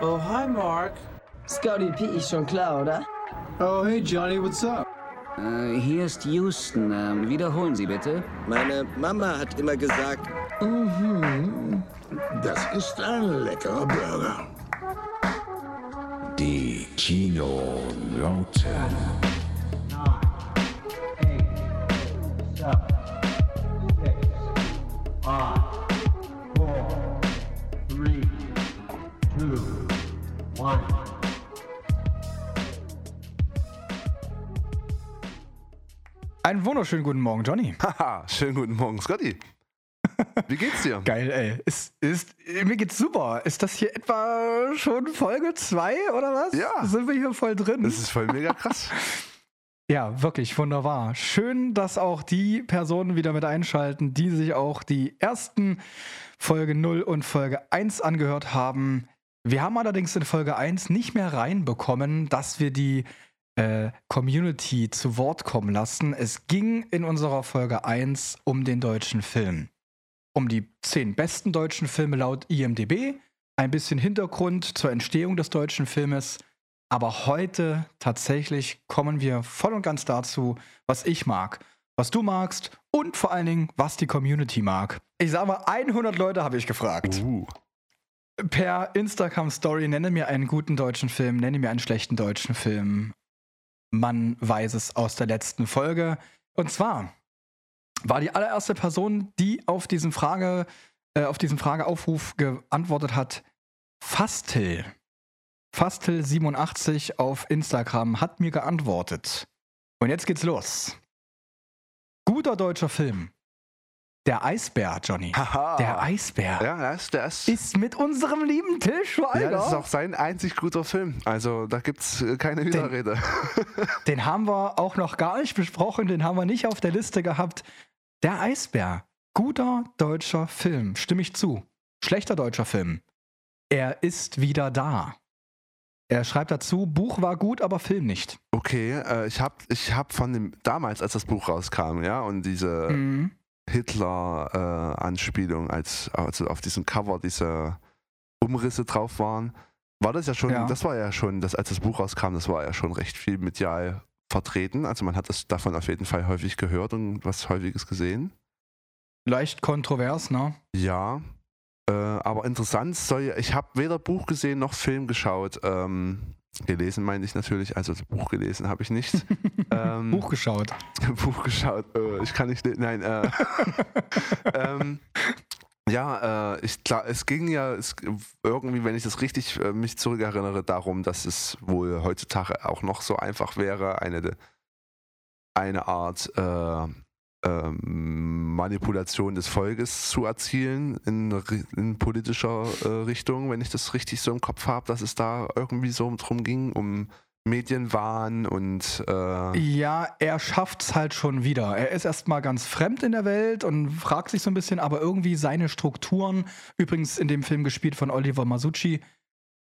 Oh, hi, Mark. Scotty P ist schon klar, oder? Oh, hey Johnny, what's up? Äh, hier ist Houston. Ähm, wiederholen Sie bitte. Meine Mama hat immer gesagt, Das ist ein leckerer Burger. Die Kino Lauten. Wunderschönen guten Morgen, Johnny. Haha, schönen guten Morgen, Scotty. Wie geht's dir? Geil, ey. Ist, ist, mir geht's super. Ist das hier etwa schon Folge 2 oder was? Ja. Sind wir hier voll drin? Das ist voll mega krass. ja, wirklich wunderbar. Schön, dass auch die Personen wieder mit einschalten, die sich auch die ersten Folge 0 und Folge 1 angehört haben. Wir haben allerdings in Folge 1 nicht mehr reinbekommen, dass wir die äh, Community zu Wort kommen lassen. Es ging in unserer Folge 1 um den deutschen Film. Um die zehn besten deutschen Filme laut IMDB, ein bisschen Hintergrund zur Entstehung des deutschen Filmes. Aber heute tatsächlich kommen wir voll und ganz dazu, was ich mag, was du magst und vor allen Dingen, was die Community mag. Ich sag mal, 100 Leute habe ich gefragt Uh, per Instagram Story nenne mir einen guten deutschen Film, nenne mir einen schlechten deutschen Film. Man weiß es aus der letzten Folge. Und zwar war die allererste Person, die auf diesen Frage, äh, auf diesen Frageaufruf geantwortet hat, Fastel. Fastel87 auf Instagram hat mir geantwortet. Und jetzt geht's los. Guter deutscher Film. Der Eisbär, Johnny. haha. Der Eisbär Ja, das, der ist, ist mit unserem lieben Till Schweiger. ja, das ist auch sein einzig guter Film. Also da gibt's äh, keine Widerrede. Den haben wir auch noch gar nicht besprochen, den haben wir nicht auf der Liste gehabt. Der Eisbär. Guter deutscher Film, stimme ich zu. Schlechter deutscher Film. Er ist wieder da. Er schreibt dazu, Buch war gut, aber Film nicht. Okay, äh, ich hab, ich hab von dem, damals, als das Buch rauskam, ja, und diese Mhm. Hitler-Anspielung, als also auf diesem Cover diese Umrisse drauf waren, war das ja schon, Ja. das war ja schon, das, als das Buch rauskam, das war ja schon recht viel medial vertreten. Also man hat das davon auf jeden Fall häufig gehört und was häufiges gesehen. Leicht kontrovers, ne? Ja, äh, aber interessant soll ich habe weder Buch gesehen noch Film geschaut. Ähm, gelesen meine ich natürlich, also das Buch gelesen habe ich nicht. ähm, Buch geschaut. Buch geschaut. Äh, ich kann nicht, nein. Äh, ähm, ja, äh, ich, klar, es ging ja es, irgendwie, wenn ich das richtig äh, mich zurückerinnere, darum, dass es wohl heutzutage auch noch so einfach wäre, eine, eine Art äh, ähm, Manipulation des Volkes zu erzielen in, in politischer äh, Richtung, wenn ich das richtig so im Kopf habe, dass es da irgendwie so drum ging, um Medienwahn und äh, Ja, er schafft's halt schon wieder. Er ist erstmal ganz fremd in der Welt und fragt sich so ein bisschen, aber irgendwie seine Strukturen, übrigens in dem Film gespielt von Oliver Masucci,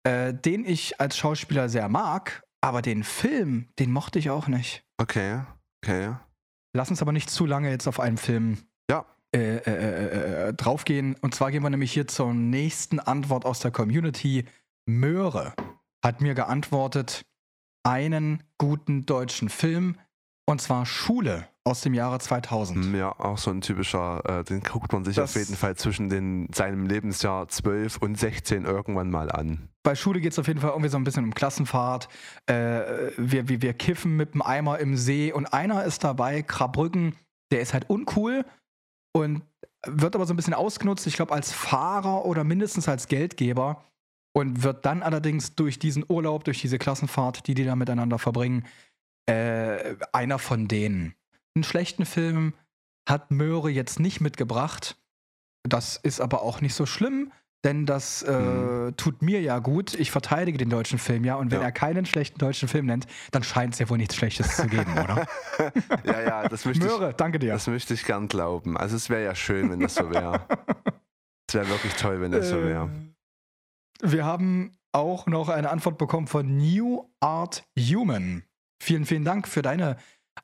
äh, den ich als Schauspieler sehr mag, aber den Film, den mochte ich auch nicht. okay, okay. Lass uns aber nicht zu lange jetzt auf einen Film Ja. äh, äh, äh, äh, draufgehen. Und zwar gehen wir nämlich hier zur nächsten Antwort aus der Community. Möhre hat mir geantwortet, einen guten deutschen Film, und zwar Schule aus dem Jahre 2000. Hm, Ja, auch so ein typischer, äh, den guckt man sich Das- auf jeden Fall zwischen den, seinem Lebensjahr 12 und 16 irgendwann mal an. Bei Schule geht es auf jeden Fall irgendwie so ein bisschen um Klassenfahrt. Äh, wir, wir, wir kiffen mit dem Eimer im See und einer ist dabei, Krabbrücken, der ist halt uncool und wird aber so ein bisschen ausgenutzt, ich glaube, als Fahrer oder mindestens als Geldgeber und wird dann allerdings durch diesen Urlaub, durch diese Klassenfahrt, die die da miteinander verbringen, äh, einer von denen. Einen schlechten Film hat Möhre jetzt nicht mitgebracht. Das ist aber auch nicht so schlimm, denn das äh, Mhm. tut mir ja gut. Ich verteidige den deutschen Film ja und wenn Ja. er keinen schlechten deutschen Film nennt, dann scheint es ja wohl nichts Schlechtes zu geben, oder? ja, ja, das möchte, Möhre, danke ich, dir. das möchte ich gern glauben. Also es wäre ja schön, wenn das so wäre. Es wäre wirklich toll, wenn das so wäre. Äh, Wir haben auch noch eine Antwort bekommen von New Art Human. Vielen, vielen Dank für deine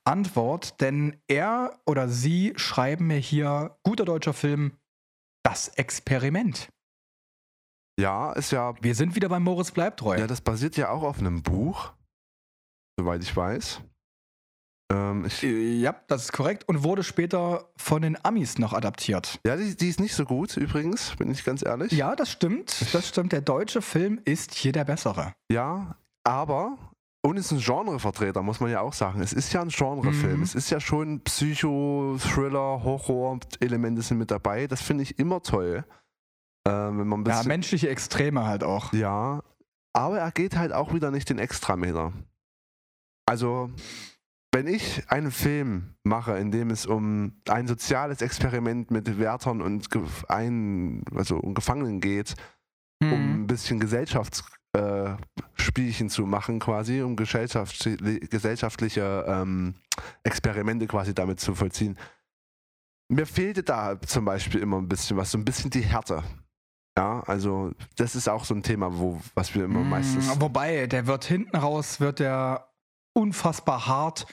Antwort, denn er oder sie schreiben mir hier, guter deutscher Film, das Experiment. Ja, ist ja. Wir sind wieder bei Moritz Bleibtreu. Ja, das basiert ja auch auf einem Buch, soweit ich weiß. Ähm, ich, Äh, ja, das ist korrekt und wurde später von den Amis noch adaptiert. ja, die, die ist nicht so gut übrigens, bin ich ganz ehrlich. Ja, das stimmt. Das stimmt. Der deutsche Film ist hier der bessere. Ja, aber und es ist ein Genrevertreter, muss man ja auch sagen. Es ist ja ein Genrefilm. Mhm. Es ist ja schon Psycho, Thriller, Horror, Elemente sind mit dabei. Das finde ich immer toll. Äh, wenn man ein Ja, menschliche Extreme halt auch. ja, aber er geht halt auch wieder nicht den Extrameter. Also, wenn ich einen Film mache, in dem es um ein soziales Experiment mit Wärtern und, ein, also um Gefangenen geht, um Mhm. ein bisschen Gesellschaftsspielchen äh, Spielchen zu machen, quasi, um gesellschaft, gesellschaftliche ähm, Experimente quasi damit zu vollziehen. Mir fehlte da zum Beispiel immer ein bisschen was, so ein bisschen die Härte. Ja, also das ist auch so ein Thema, wo, was wir immer meistens. Mm, Wobei, der wird hinten raus, wird der unfassbar hart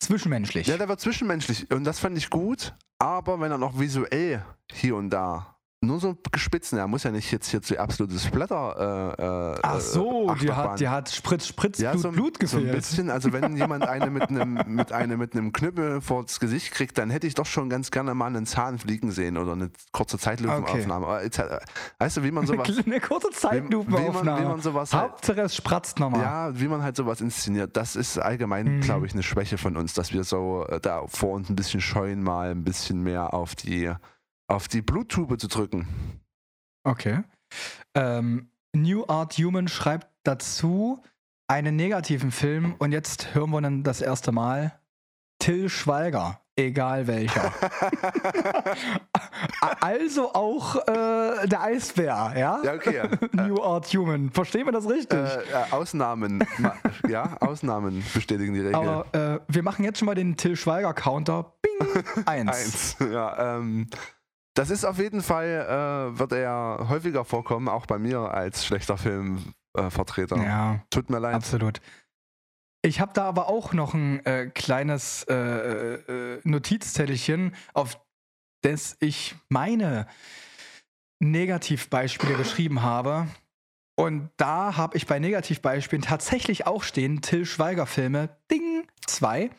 zwischenmenschlich. Ja, der war zwischenmenschlich und das fand ich gut, aber wenn er noch visuell hier und da nur so gespitzen, er muss ja nicht jetzt hier zu absolutes Splatter. Äh, äh, Ach so, die hat, die hat Spritz, Spritz, ja, Blut, so, Blut so ein gefehlt. bisschen. Also wenn jemand eine mit einem mit eine mit einem Knüppel vors Gesicht kriegt, dann hätte ich doch schon ganz gerne mal einen Zahn fliegen sehen oder eine kurze Zeitlupenaufnahme. Äh, Weißt du, wie man sowas Eine kurze wie, wie, Zeitlupenaufnahme. man, wie man sowas halt, Hauptsache es spratzt nochmal. ja, wie man halt sowas inszeniert, das ist allgemein, Mhm. glaube ich, eine Schwäche von uns, dass wir so äh, da vor uns ein bisschen scheuen, mal ein bisschen mehr auf die auf die Bluttube zu drücken. Okay. Ähm, New Art Human schreibt dazu einen negativen Film und jetzt hören wir dann das erste Mal Till Schweiger, egal welcher. also auch äh, der Eisbär, ja? Ja, okay. New Art Human. Verstehen wir das richtig? Äh, äh, Ausnahmen, ja, Ausnahmen bestätigen die Regel. Aber äh, wir machen jetzt schon mal den Till Schweiger Counter. Bing! Eins. Eins. Ja, ähm, das ist auf jeden Fall, äh, wird er häufiger vorkommen, auch bei mir als schlechter Filmvertreter. Äh. Ja. Tut mir leid. Absolut. Ich habe da aber auch noch ein äh, kleines äh, äh, Notizzettelchen, auf das ich meine Negativbeispiele geschrieben habe. Und da habe ich bei Negativbeispielen tatsächlich auch stehen, Till Schweiger Filme, Ding, zwei.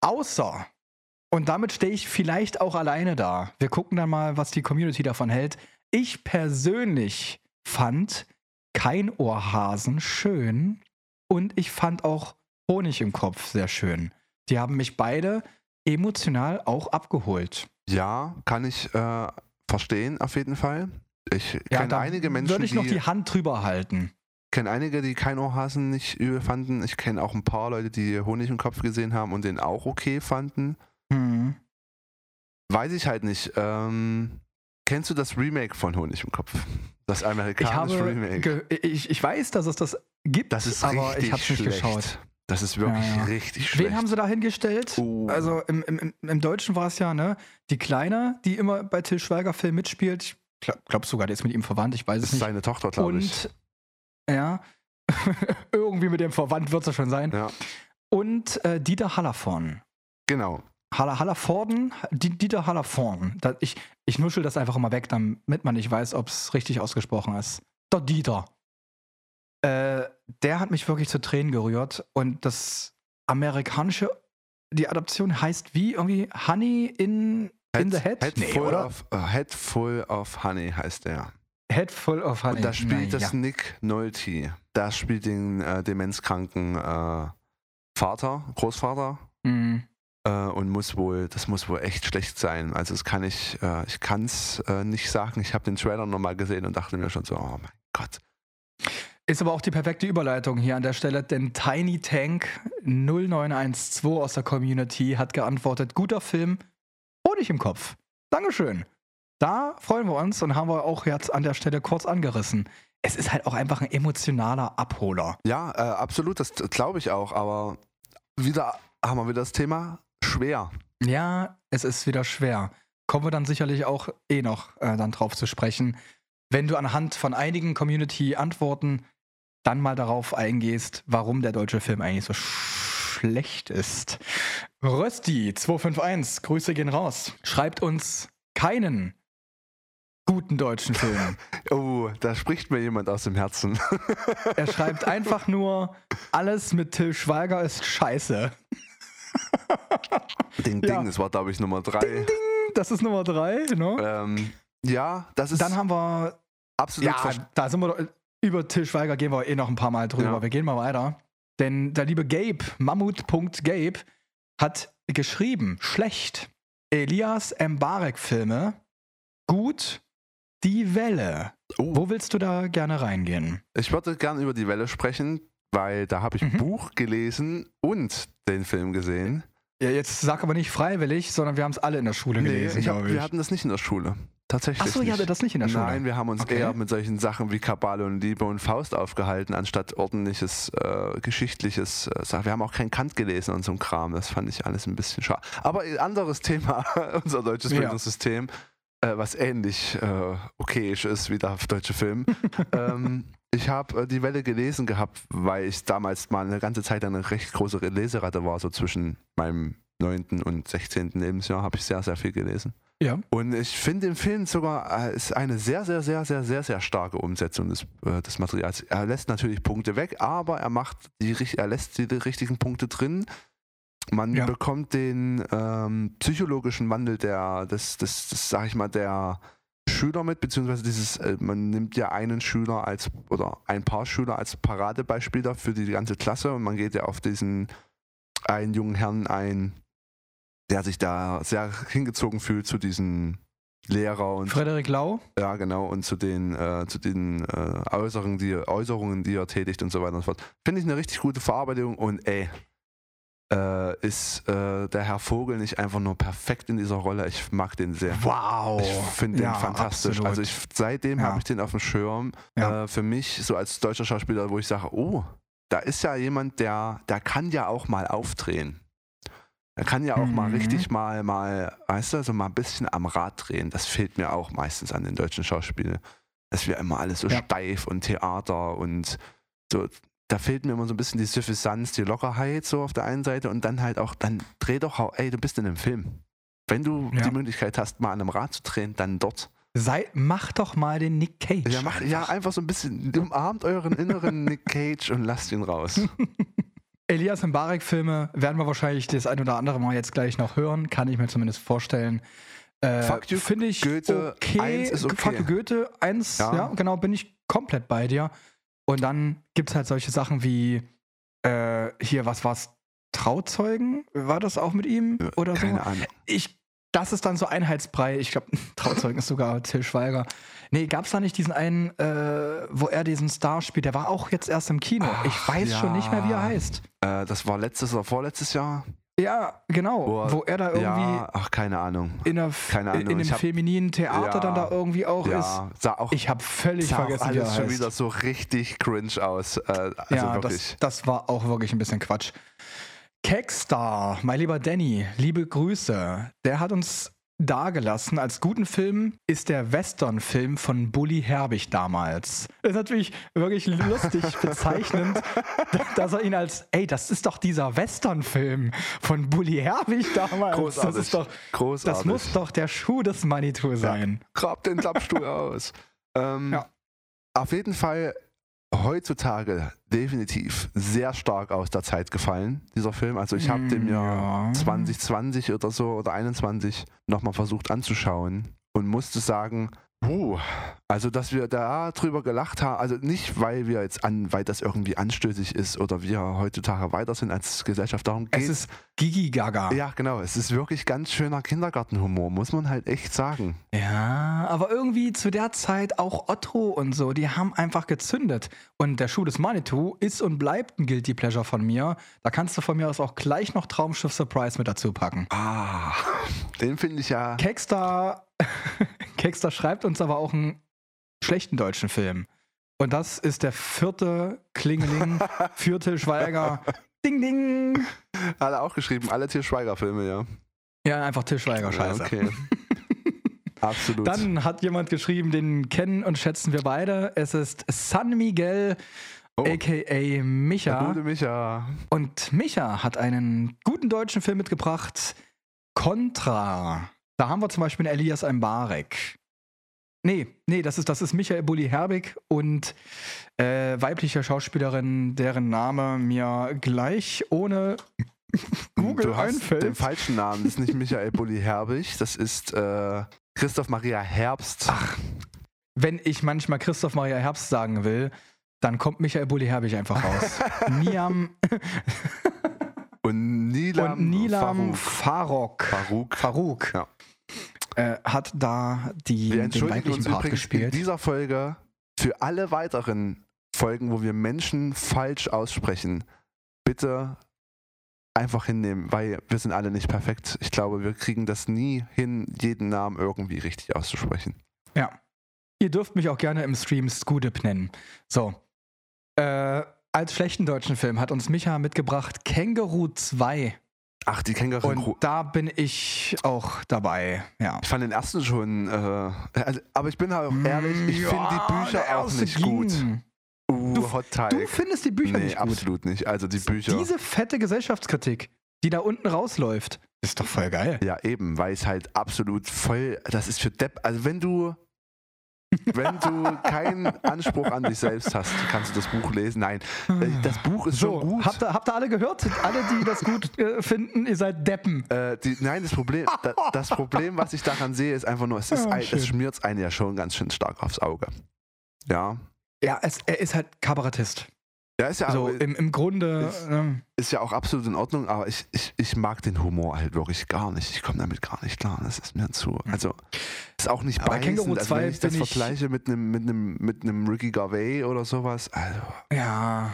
Außer, und damit stehe ich vielleicht auch alleine da. Wir gucken dann mal, was die Community davon hält. Ich persönlich fand kein Ohrhasen schön und ich fand auch Honig im Kopf sehr schön. Die haben mich beide emotional auch abgeholt. Ja, kann ich äh, verstehen, auf jeden Fall. Ich kenne da einige Menschen, würde ich noch die, die Hand drüber halten. kenne einige, die kein Ohrhasen nicht übel fanden. Ich kenne auch ein paar Leute, die Honig im Kopf gesehen haben und den auch okay fanden. Weiß ich halt nicht. Ähm, kennst du das Remake von Honig im Kopf? Das amerikanische Remake. ich, ich weiß, dass es das gibt, Das ist aber ich habe es nicht geschaut. Das ist wirklich Ja, ja. richtig schlecht. Wen haben sie da hingestellt? Oh. Also im, im, im- Deutschen war es ja, ne? Die Kleine, die immer bei Till Schweiger Film mitspielt. Ich glaube glaub sogar, die ist mit ihm verwandt, ich weiß Das es ist nicht. seine Tochter, glaube ich. Und ja, irgendwie mit dem verwandt wird es schon sein. Ja, Und äh, Dieter Hallervorn. genau. Haller, Hallervorden, Di- Dieter Hallervorn. Da, ich, ich nuschel das einfach immer weg, damit man nicht weiß, ob es richtig ausgesprochen ist. Der Dieter. Äh, der hat mich wirklich zu Tränen gerührt. Und das amerikanische, die Adaption heißt wie irgendwie Honey in, in the Head? Head, Nee, full of, äh, Head Full of Honey heißt der. Head full of Honey. Und da spielt Na das ja. Nick Nolte. Da spielt den äh, demenzkranken äh, Vater, Großvater. Mhm. Äh, und muss wohl, das muss wohl echt schlecht sein. Also das kann ich, äh, ich kann es äh, nicht sagen. Ich habe den Trailer nochmal gesehen und dachte mir schon so, oh mein Gott. Ist aber auch die perfekte Überleitung hier an der Stelle, denn Tiny Tank 0912 aus der Community hat geantwortet: guter Film, Honig im Kopf. Dankeschön. Da freuen wir uns und haben wir auch jetzt an der Stelle kurz angerissen. Es ist halt auch einfach ein emotionaler Abholer. Ja, äh, absolut, das glaube ich auch. Aber wieder haben wir wieder das Thema schwer. Ja, es ist wieder schwer. Kommen wir dann sicherlich auch eh noch äh, dann drauf zu sprechen. Wenn du anhand von einigen Community-Antworten dann mal darauf eingehst, warum der deutsche Film eigentlich so schlecht ist. Rösti251, Grüße gehen raus. Schreibt uns keinen guten deutschen Film. Oh, da spricht mir jemand aus dem Herzen. Er schreibt einfach nur, alles mit Till Schweiger ist scheiße. Ding, Ja. Ding, das war, glaube ich, Nummer drei. Das ist Nummer drei, ne? Ähm, ja, das ist Dann haben wir, absolut ja, da sind wir doch, über Till Schweiger gehen wir eh noch ein paar Mal drüber. Ja. Wir gehen mal weiter. Denn der liebe Gabe, Mammut.gabe, hat geschrieben, schlecht. Elias Mbarek-Filme, gut, die Welle. Oh. Wo willst du da gerne reingehen? Ich würde gern über die Welle sprechen, weil da habe ich Mhm. ein Buch gelesen und den Film gesehen. Ja, jetzt sag aber nicht freiwillig, sondern wir haben es alle in der Schule gelesen, ich hab, glaube ich. wir hatten das nicht in der Schule. Tatsächlich. Achso, ihr hattet das nicht in der Schule? Nein, wir haben uns Okay. eher mit solchen Sachen wie Kabale und Liebe und Faust aufgehalten, anstatt ordentliches, äh, geschichtliches. Äh, Sachen. wir haben auch kein Kant gelesen und so ein Kram. Das fand ich alles ein bisschen schade. Aber ein anderes Thema, unser deutsches Ja. Bildungssystem, äh, was ähnlich äh, okayisch ist wie der deutsche Film. ähm, ich habe äh, die Welle gelesen gehabt, weil ich damals mal eine ganze Zeit eine recht große Leseratte war, so zwischen meinem 9. und 16. Lebensjahr habe ich sehr, sehr viel gelesen. Ja. Und ich finde den Film sogar äh, ist eine sehr, sehr, sehr, sehr, sehr, sehr starke Umsetzung des, äh, des Materials. Er lässt natürlich Punkte weg, aber er macht die, er lässt die, die richtigen Punkte drin. Man Ja. bekommt den ähm, psychologischen Wandel der, des, des, des, sag ich mal, der Schüler mit, beziehungsweise dieses, äh, man nimmt ja einen Schüler als oder ein paar Schüler als Paradebeispiel da für die ganze Klasse und man geht ja auf diesen einen jungen Herrn ein, der sich da sehr hingezogen fühlt zu diesen Lehrer und Frederik Lau? ja genau und zu den äh, zu den äh, Äußerungen, die Äußerungen, die er tätigt und so weiter und so fort. Finde ich eine richtig gute Verarbeitung und ey äh, ist äh, der Herr Vogel nicht einfach nur perfekt in dieser Rolle. Ich mag den sehr. Wow. Ich finde den Ja, fantastisch. absolut. Also ich, seitdem Ja. habe ich den auf dem Schirm. Ja. Äh, für mich so als deutscher Schauspieler, wo ich sage, oh, da ist ja jemand, der, der kann ja auch mal aufdrehen. Er kann ja auch mal Mhm. richtig mal, mal, weißt du, so mal ein bisschen am Rad drehen. Das fehlt mir auch meistens an den deutschen Schauspielern. Dass wir immer alles so steif und Theater und so. Da fehlt mir immer so ein bisschen die Suffisanz, die Lockerheit so auf der einen Seite und dann halt auch, dann dreh doch, ey, du bist in einem Film. Wenn du Ja. die Möglichkeit hast, mal an einem Rad zu drehen, dann dort. Sei, mach doch mal den Nick Cage. Ja, mach, ja, einfach so ein bisschen, umarmt euren inneren Nick Cage und lasst ihn raus. Elias Mbarek-Filme werden wir wahrscheinlich das ein oder andere Mal jetzt gleich noch hören, kann ich mir zumindest vorstellen. Äh, Fuck you, Finde ich Goethe, okay. eins ist okay. Fuck you, Goethe, eins, ja. Ja. genau, bin ich komplett bei dir. Und dann gibt es halt solche Sachen wie, äh, hier, was war's? Trauzeugen? War das auch mit ihm oder so? Keine Ahnung. Ich, das ist dann so Einheitsbrei. Ich glaube, Trauzeugen ist sogar Till Schweiger. Nee, gab es da nicht diesen einen, äh, wo er diesen Star spielt? Der war auch jetzt erst im Kino. ich Ach, weiß schon nicht mehr, wie er ja. heißt. Äh, das war letztes oder vorletztes Jahr. Ja, genau. Wo er- Wo er da irgendwie Ja, ach, keine Ahnung. in, einer, keine in Ahnung, einem ich hab- femininen Theater Ja, dann da irgendwie auch ist. Ja, sah auch, Ich habe völlig sah vergessen, wie er alles schon heißt. wieder so richtig cringe aus. Äh, also ja, wirklich. das, das war auch wirklich ein bisschen Quatsch. Kekstar, mein lieber Danny, liebe Grüße. Der hat uns dargelassen, als guten Film ist der Western-Film von Bully Herbig damals. Das ist natürlich wirklich lustig bezeichnend, dass er ihn als, ey, das ist doch dieser Western-Film von Bully Herbig damals. Großartig. Das ist doch, Großartig. das muss doch der Schuh des Manitou sein. Grab den Klappstuhl aus. Ähm, Ja. Auf jeden Fall heutzutage definitiv sehr stark aus der Zeit gefallen, dieser Film. Also ich habe den mir Ja. 2020 oder so oder 21 nochmal versucht anzuschauen und musste sagen, puh, also dass wir da drüber gelacht haben, also nicht, weil wir jetzt an, weil das irgendwie anstößig ist oder wir heutzutage weiter sind als Gesellschaft, darum geht Es ist Gigi Gaga. Ja, genau, es ist wirklich ganz schöner Kindergartenhumor, muss man halt echt sagen. Ja, aber irgendwie zu der Zeit auch Otto und so, die haben einfach gezündet. Und der Schuh des Manitou ist und bleibt ein Guilty Pleasure von mir. Da kannst du von mir aus auch gleich noch Traumschiff Surprise mit dazu packen. Ah, den finde ich ja. Kekstar, Kekstar schreibt uns aber auch einen schlechten deutschen Film. Und das ist der vierte Klingeling für Till Schweiger. Ding, ding. Alle auch geschrieben, alle Til Schweiger-Filme, ja. Ja, einfach Till Schweiger, scheiße. Ja, okay. Absolut. Dann hat jemand geschrieben, den kennen und schätzen wir beide. Es ist San Miguel, Oh. a.k.a. Der Micha. gute Micha. Und Micha hat einen guten deutschen Film mitgebracht, Contra. Da haben wir zum Beispiel einen Elias Mbarek. Nee, nee, das ist, das ist Michael Bulli Herbig und äh, weibliche Schauspielerin, deren Name mir gleich ohne Google du hast einfällt. den falschen Namen. Das ist nicht Michael Bulli Herbig, das ist äh, Christoph Maria Herbst. Ach, wenn ich manchmal Christoph Maria Herbst sagen will, dann kommt Michael Bulli Herbig einfach raus. Niam Und Nilam, und Nilam Farouk. Farok, Farouk. Farouk Ja. Äh, hat da die, Wir den entschuldigen weiblichen uns Part übrigens in gespielt. dieser Folge für alle weiteren Folgen, wo wir Menschen falsch aussprechen. Bitte einfach hinnehmen, weil wir sind alle nicht perfekt. Ich glaube, wir kriegen das nie hin, jeden Namen irgendwie richtig auszusprechen. Ja. Ihr dürft mich auch gerne im Stream Scudip nennen. So. Äh, als schlechten deutschen Film hat uns Micha mitgebracht Känguru 2. Ach, die Känguru. Und da bin ich auch dabei. Ja. Ich fand den ersten schon, äh, also, aber ich bin halt auch ehrlich, ich Ja, finde die Bücher auch nicht ging. gut. Uh, Du- Hot Teig. Du findest die Bücher nee, nicht gut. absolut nicht. Also die Bücher. Diese fette Gesellschaftskritik, die da unten rausläuft, ist doch voll geil. Ja, eben, weil es halt absolut voll, das ist für Depp, also wenn du, wenn du keinen Anspruch an dich selbst hast, kannst du das Buch lesen. Nein, äh, das Buch ist So, schon gut. habt ihr, habt ihr alle gehört? Alle, die das gut äh, finden, ihr seid Deppen. Äh, die, nein, das Problem, da, das Problem, was ich daran sehe, ist einfach nur, es, ist Ja, ein, schön. es schmiert einen ja schon ganz schön stark aufs Auge. Ja. Ja, es, er ist halt Kabarettist. Ja, ist ja, So auch, im, im Grunde. ist- ähm, ist ja auch absolut in Ordnung, aber ich, ich, ich mag den Humor halt wirklich gar nicht. Ich komme damit gar nicht klar. Das ist mir zu. Also, ist auch nicht bei. Känguru also, 2 wenn ich das ich- vergleiche mit einem mit einem mit einem Ricky Gervais oder sowas, also, ja.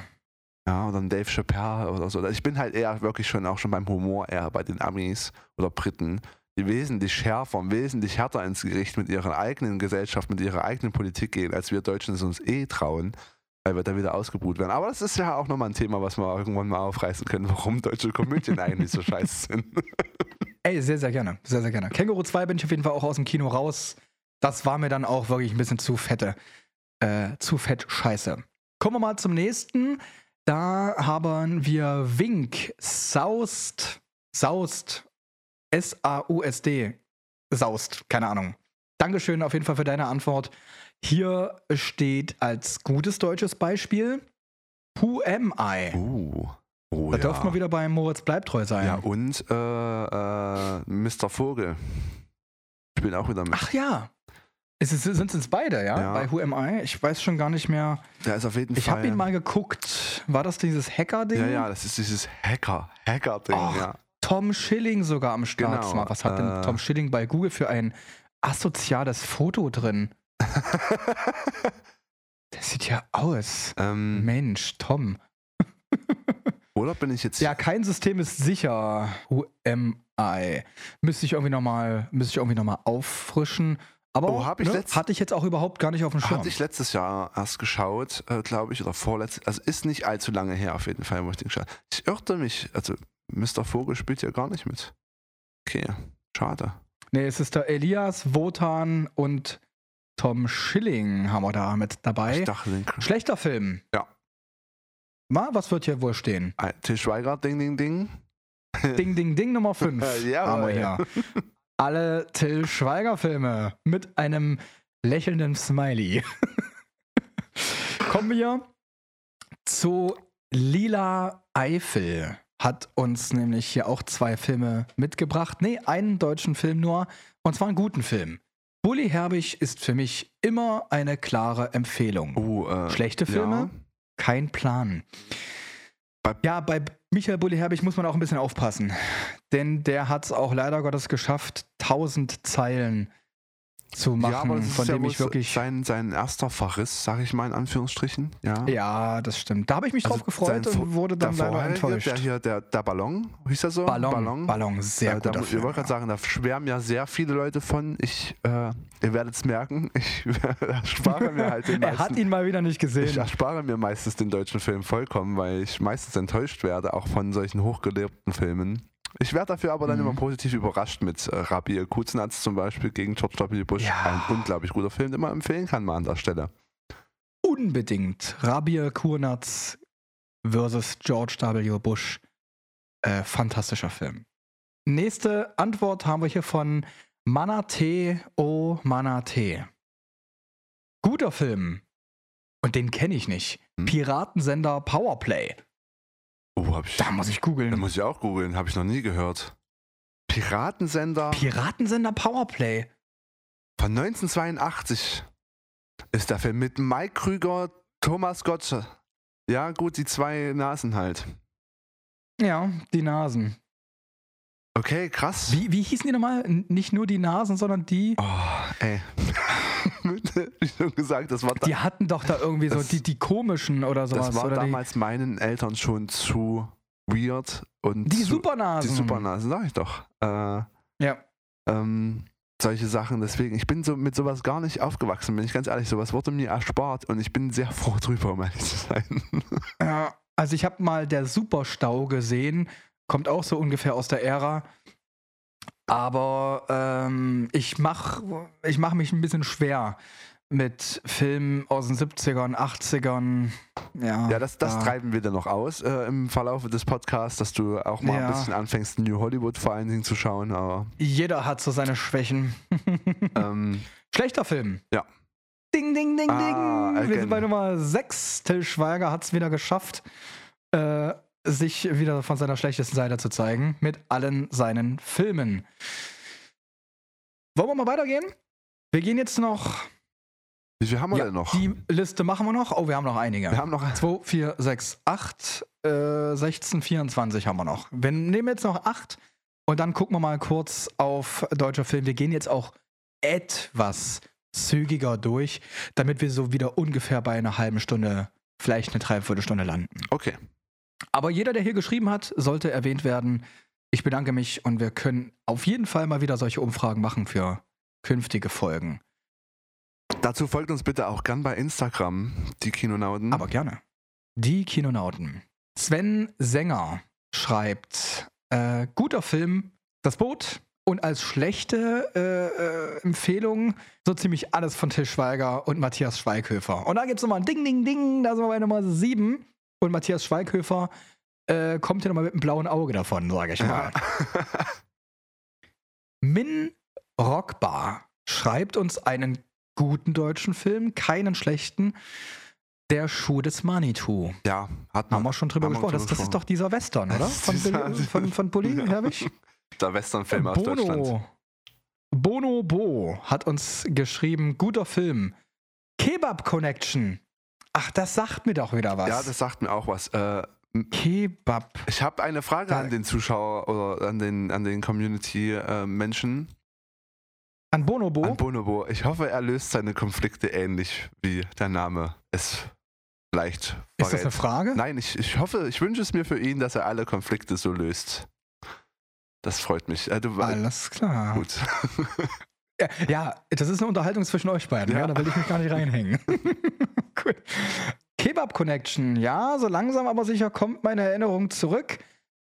ja, oder einem Dave Chappelle oder so. Ich bin halt eher wirklich schon auch schon beim Humor eher bei den Amis oder Briten, die wesentlich schärfer und wesentlich härter ins Gericht mit ihrer eigenen Gesellschaft, mit ihrer eigenen Politik gehen, als wir Deutschen es uns eh trauen. Weil wir da wieder ausgebuht werden. Aber das ist ja auch nochmal ein Thema, was wir irgendwann mal aufreißen können, warum deutsche Komödien eigentlich so scheiße sind. Ey, sehr, sehr gerne. Sehr, sehr gerne. Känguru 2 bin ich auf jeden Fall auch aus dem Kino raus. Das war mir dann auch wirklich ein bisschen zu fette. Äh, zu fett scheiße. Kommen wir mal zum nächsten. Da haben wir Wink. Saust. Saust. S-A-U-S-D. Saust. Keine Ahnung. Dankeschön auf jeden Fall für deine Antwort. Hier steht als gutes deutsches Beispiel Who am I? Uh. Oh, Da ja. dürfen wir wieder bei Moritz Bleibtreu sein. Ja, und äh, äh, Mr. Vogel spielt auch wieder mit. Ach ja. Sind es beide, ja? Ja. Bei Who Am I? Ich weiß schon gar nicht mehr. Der ist auf jeden Ich Fall. habe ihn mal geguckt. War das dieses Hacker-Ding? Ja, ja, das ist dieses Hacker, Hacker-Ding, ja. Tom Schilling sogar am Start. Genau, Was hat denn äh, Tom Schilling bei Google für ein asoziales Foto drin? Das sieht ja aus. ähm, Mensch, Tom. oder bin ich jetzt. Ja, kein System ist sicher. Who am I? Müsste ich irgendwie nochmal noch auffrischen. Aber Oh, hab ich ne, hatte ich jetzt auch überhaupt gar nicht auf dem Schirm. Hatte ich letztes Jahr erst geschaut, äh, glaube ich, oder vorletztes. Also ist nicht allzu lange her auf jeden Fall, wo ich den geschaut habe. Ich irrte mich. Also, Mr. Vogel spielt ja gar nicht mit. Okay, schade. Nee, es ist der Elias, Wotan und Tom Schilling haben wir da mit dabei. Den. Schlechter Film. Ja. Na, was wird hier wohl stehen? Til Schweiger, Ding, Ding, Ding. Ding, Ding, Ding Nummer 5 Jawohl. haben wir hier. Alle Till Schweiger-Filme mit einem lächelnden Smiley. Kommen wir zu Lila Eifel. Hat uns nämlich hier auch zwei Filme mitgebracht. Nee, einen deutschen Film nur. Und zwar einen guten Film. Bully Herbig ist für mich immer eine klare Empfehlung. Oh, äh, Schlechte Filme? Ja. Kein Plan. Bei- ja, bei Michael Bulli Herbig muss man auch ein bisschen aufpassen. Denn der hat es auch leider Gottes geschafft, tausend Zeilen zu machen, ja, aber das ist von dem ich wirklich. sein, sein erster Verriss, sage ich mal in Anführungsstrichen. Ja. Ja, das stimmt. Da habe ich mich Also drauf gefreut und wurde dann der leider enttäuscht. Der hier, der, der Ballon, hieß er so? Ballon, Ballon, sehr äh, guter Ich wollte gerade sagen, da schwärmen ja sehr viele Leute von. Ich, äh, ihr werdet es merken, ich erspare mir halt den er hat meisten, ihn mal wieder nicht ich gesehen. erspare mir meistens den deutschen Film vollkommen, weil ich meistens enttäuscht werde, auch von solchen hochgelebten Filmen. Ich werde dafür aber dann Mhm. immer positiv überrascht mit äh, Rabir Kuznatz zum Beispiel gegen George W. Bush. Ja. Ein unglaublich guter Film, den man empfehlen kann mal an der Stelle. Unbedingt. Rabir Kurnatz versus George W. Bush. Äh, fantastischer Film. Nächste Antwort haben wir hier von Manate O Manate. Guter Film. Und den kenne ich nicht. Hm. Piratensender Powerplay. Oh, hab ich. Da muss ich Da googeln. muss ich auch googeln, habe ich noch nie gehört. Piratensender Piratensender Powerplay. von 1982 ist der Film mit Mike Krüger, Thomas Gottschalk. Ja, gut, die zwei Nasen halt. Ja, die Nasen. Okay, krass. Wie, wie hießen die nochmal? Nicht nur die Nasen, sondern die. Oh, ey. Schon gesagt, das war, Die hatten doch da irgendwie so die, die komischen oder sowas. das war oder damals meinen Eltern schon zu weird und die, die zu, Supernasen. Die Supernasen, sag ich doch. Äh, Ja. ähm, solche Sachen. Deswegen, ich bin so mit sowas gar nicht aufgewachsen, bin ich ganz ehrlich. Sowas wurde mir erspart und ich bin sehr froh drüber, um ehrlich zu sein. Ja, also ich habe mal der Superstau gesehen, kommt auch so ungefähr aus der Ära. Aber ähm, ich mache ich mach mich ein bisschen schwer mit Filmen aus den 70ern, 80ern. Ja, Ja, das, das da- treiben wir dann noch aus äh, im Verlauf des Podcasts, dass du auch mal Ja. ein bisschen anfängst, New Hollywood vor allen Dingen zu schauen. Aber Jeder hat so seine Schwächen. ähm, Schlechter Film. Ja. Ding, ding, ding, Ah, ding. Wir sind bei. Nummer 6. Till Schweiger hat es wieder geschafft, äh, sich wieder von seiner schlechtesten Seite zu zeigen. Mit allen seinen Filmen. Wollen wir mal weitergehen? Wir gehen jetzt noch. wie viel haben wir Ja, denn noch? Die Liste machen wir noch. Oh, wir haben noch einige. wir haben noch 2, 4, 6, 8, äh, 16, 24 haben wir noch. Wir nehmen jetzt noch 8 und dann gucken wir mal kurz auf deutscher Film. Wir gehen jetzt auch etwas zügiger durch, damit wir so wieder ungefähr bei einer halben Stunde, vielleicht eine Dreiviertelstunde landen. Okay. Aber jeder, der hier geschrieben hat, sollte erwähnt werden. Ich bedanke mich und wir können auf jeden Fall mal wieder solche Umfragen machen für künftige Folgen. Dazu folgt uns bitte auch gern bei Instagram, die Kinonauten. Aber gerne. Die Kinonauten. Sven Sänger schreibt: äh, guter Film, das Boot. Und als schlechte äh, äh, Empfehlung so ziemlich alles von Till Schweiger und Matthias Schweighöfer. Und da gibt es nochmal ein Ding, Ding, Ding. Da sind wir bei Nummer 7. Und Matthias Schweighöfer äh, kommt hier nochmal mit einem blauen Auge davon, sage ich mal. ja. Min Rockbar schreibt uns einen guten deutschen Film, keinen schlechten. Der Schuh des Manitou. ja, hat Haben man. wir schon drüber haben gesprochen. Das, das ist doch dieser Western, oder? Von, von, von Bulli Herbig? Der Westernfilm aus Deutschland. Bono Bo hat uns geschrieben, guter Film. Kebab Connection. Ach, das sagt mir doch wieder was. Ja, das sagt mir auch was. Äh, Kebab. ich habe eine Frage Da- an den Zuschauer oder an den, an den Community-Menschen. An Bonobo. An Bonobo. Ich hoffe, er löst seine Konflikte ähnlich, wie der Name es vielleicht ist das verrät. eine Frage? Nein, ich, ich hoffe, ich wünsche es mir für ihn, dass er alle Konflikte so löst. Das freut mich. Äh, du, Alles klar. Gut. Ja, ja, das ist eine Unterhaltung zwischen euch beiden. Ja. Ja. da will ich mich gar nicht reinhängen. cool. Kebab Connection. Ja, so langsam aber sicher kommt meine Erinnerung zurück.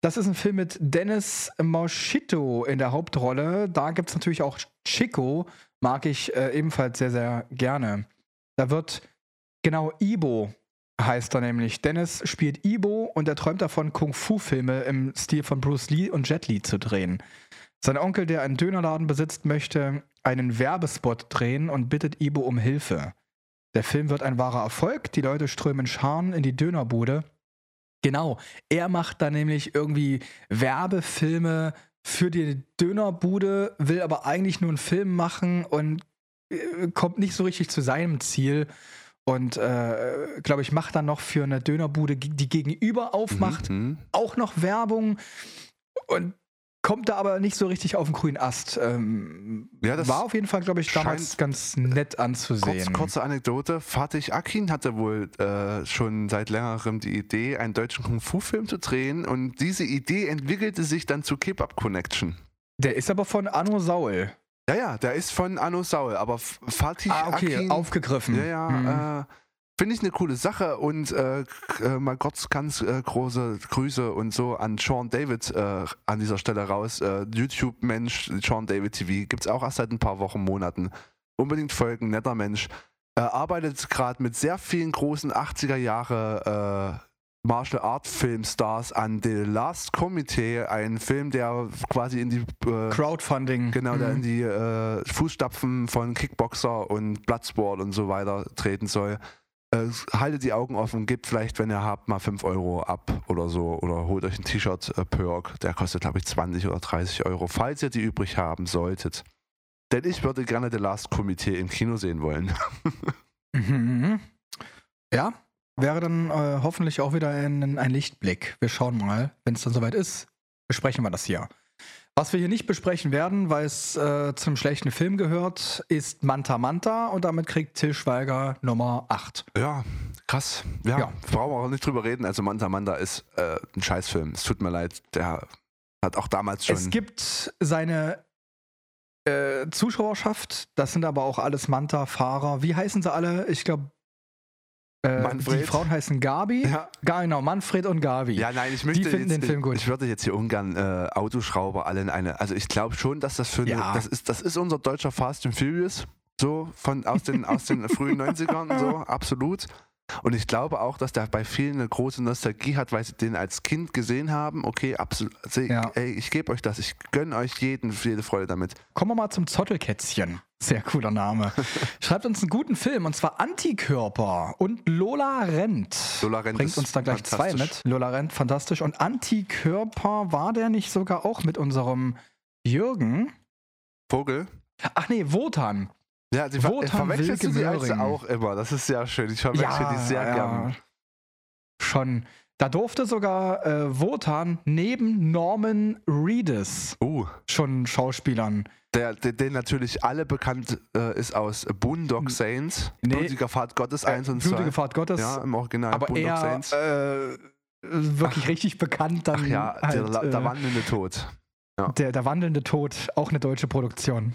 Das ist ein Film mit Dennis Moschito in der Hauptrolle. Da gibt es natürlich auch Chico, mag ich äh, ebenfalls sehr, sehr gerne. Da wird genau Ibo heißt er nämlich. Dennis spielt Ibo und er träumt davon, Kung-Fu-Filme im Stil von Bruce Lee und Jet Li zu drehen. Sein Onkel, der einen Dönerladen besitzt, möchte einen Werbespot drehen und bittet Ibo um Hilfe. Der Film wird ein wahrer Erfolg. Die Leute strömen Scharen in die Dönerbude. Genau, er macht da nämlich irgendwie Werbefilme für die Dönerbude, will aber eigentlich nur einen Film machen und äh, kommt nicht so richtig zu seinem Ziel. Und äh, glaube ich, macht dann noch für eine Dönerbude, die gegenüber aufmacht, Mhm. auch noch Werbung und kommt da aber nicht so richtig auf den grünen Ast. Ähm, Ja, das war auf jeden Fall, glaube ich, damals ganz nett anzusehen. Kurz, kurze Anekdote. Fatih Akin hatte wohl äh, schon seit längerem die Idee, einen deutschen Kung-Fu-Film zu drehen und diese Idee entwickelte sich dann zu Kebab Connection. Der ist aber von Anno Saul. Ja, ja, der ist von Anno Saul, aber Fatih Ah, okay, Akin... aufgegriffen. Ja, ja, Hm. äh, finde ich eine coole Sache und äh, äh, mal kurz ganz äh, große Grüße und so an Sean David äh, an dieser Stelle raus. Äh, YouTube-Mensch, Sean David TV, gibt es auch erst seit ein paar Wochen, Monaten. Unbedingt folgen, netter Mensch. Er arbeitet gerade mit sehr vielen großen 80er Jahre Martial Art Filmstars an The Last Committee, ein Film, der quasi in die äh, Crowdfunding. Genau, der Mhm. in die äh, Fußstapfen von Kickboxer und Bloodsport und so weiter treten soll. Äh, haltet die Augen offen, gebt vielleicht, wenn ihr habt, mal 5 Euro ab oder so. Oder holt euch ein T-Shirt-Perk, der kostet, glaube ich, 20 oder 30 Euro, falls ihr die übrig haben solltet. Denn ich würde gerne The Last Committee im Kino sehen wollen. Mhm. Ja, wäre dann äh, hoffentlich auch wieder ein, ein Lichtblick. Wir schauen mal, wenn es dann soweit ist, besprechen wir das hier. Was wir hier nicht besprechen werden, weil es äh, zum schlechten Film gehört, ist Manta Manta und damit kriegt Till Schweiger Nummer 8. Ja, krass. Ja, Ja. brauchen wir auch nicht drüber reden. Also Manta Manta ist äh, ein Scheißfilm. Es tut mir leid. Der hat auch damals schon. Es gibt seine äh, Zuschauerschaft, das sind aber auch alles Manta-Fahrer. Wie heißen sie alle? Ich glaube, äh, Manfred. die Frauen heißen Gabi. ja, Genau, Manfred und Gabi. Ja, nein, ich möchte finden jetzt, den Film gut. Ich würde jetzt hier ungern äh, Autoschrauber alle in eine. Also ich glaube schon, dass das für eine, Ja. das ist das ist unser deutscher Fast and Furious so von aus den aus den frühen 90ern so absolut. Und ich glaube auch, dass der bei vielen eine große Nostalgie hat, weil sie den als Kind gesehen haben. Okay, absolut. Also, Ja. Ey, ich gebe euch das. Ich gönne euch jeden jede Freude damit. Kommen wir mal zum Zottelkätzchen. Sehr cooler Name. Schreibt uns einen guten Film und zwar Antikörper und Lola Rent. Lola Rent Bringt uns da gleich zwei mit. Lola Rent, fantastisch. Und Antikörper war der nicht sogar auch mit unserem Jürgen? Vogel. Ach nee, Wotan. Ja, die Wotan verwechselst du Wilke die also Möhring. auch immer. Das ist sehr schön. Ich verwechsel die sehr gern. Schon. Da durfte sogar äh, Wotan neben Norman Reedus Uh. schon Schauspielern. Der, der, den natürlich alle bekannt äh, ist aus Boondock Saints, Nee. Blutiger Pfad Gottes 1 und 2. Blutige Fahrt Gottes. Ja, im Original aber Boondock er Saints. äh, wirklich richtig bekannt dann Ach ja, halt, der, äh, der wandelnde Tod. der, der wandelnde Tod, auch eine deutsche Produktion.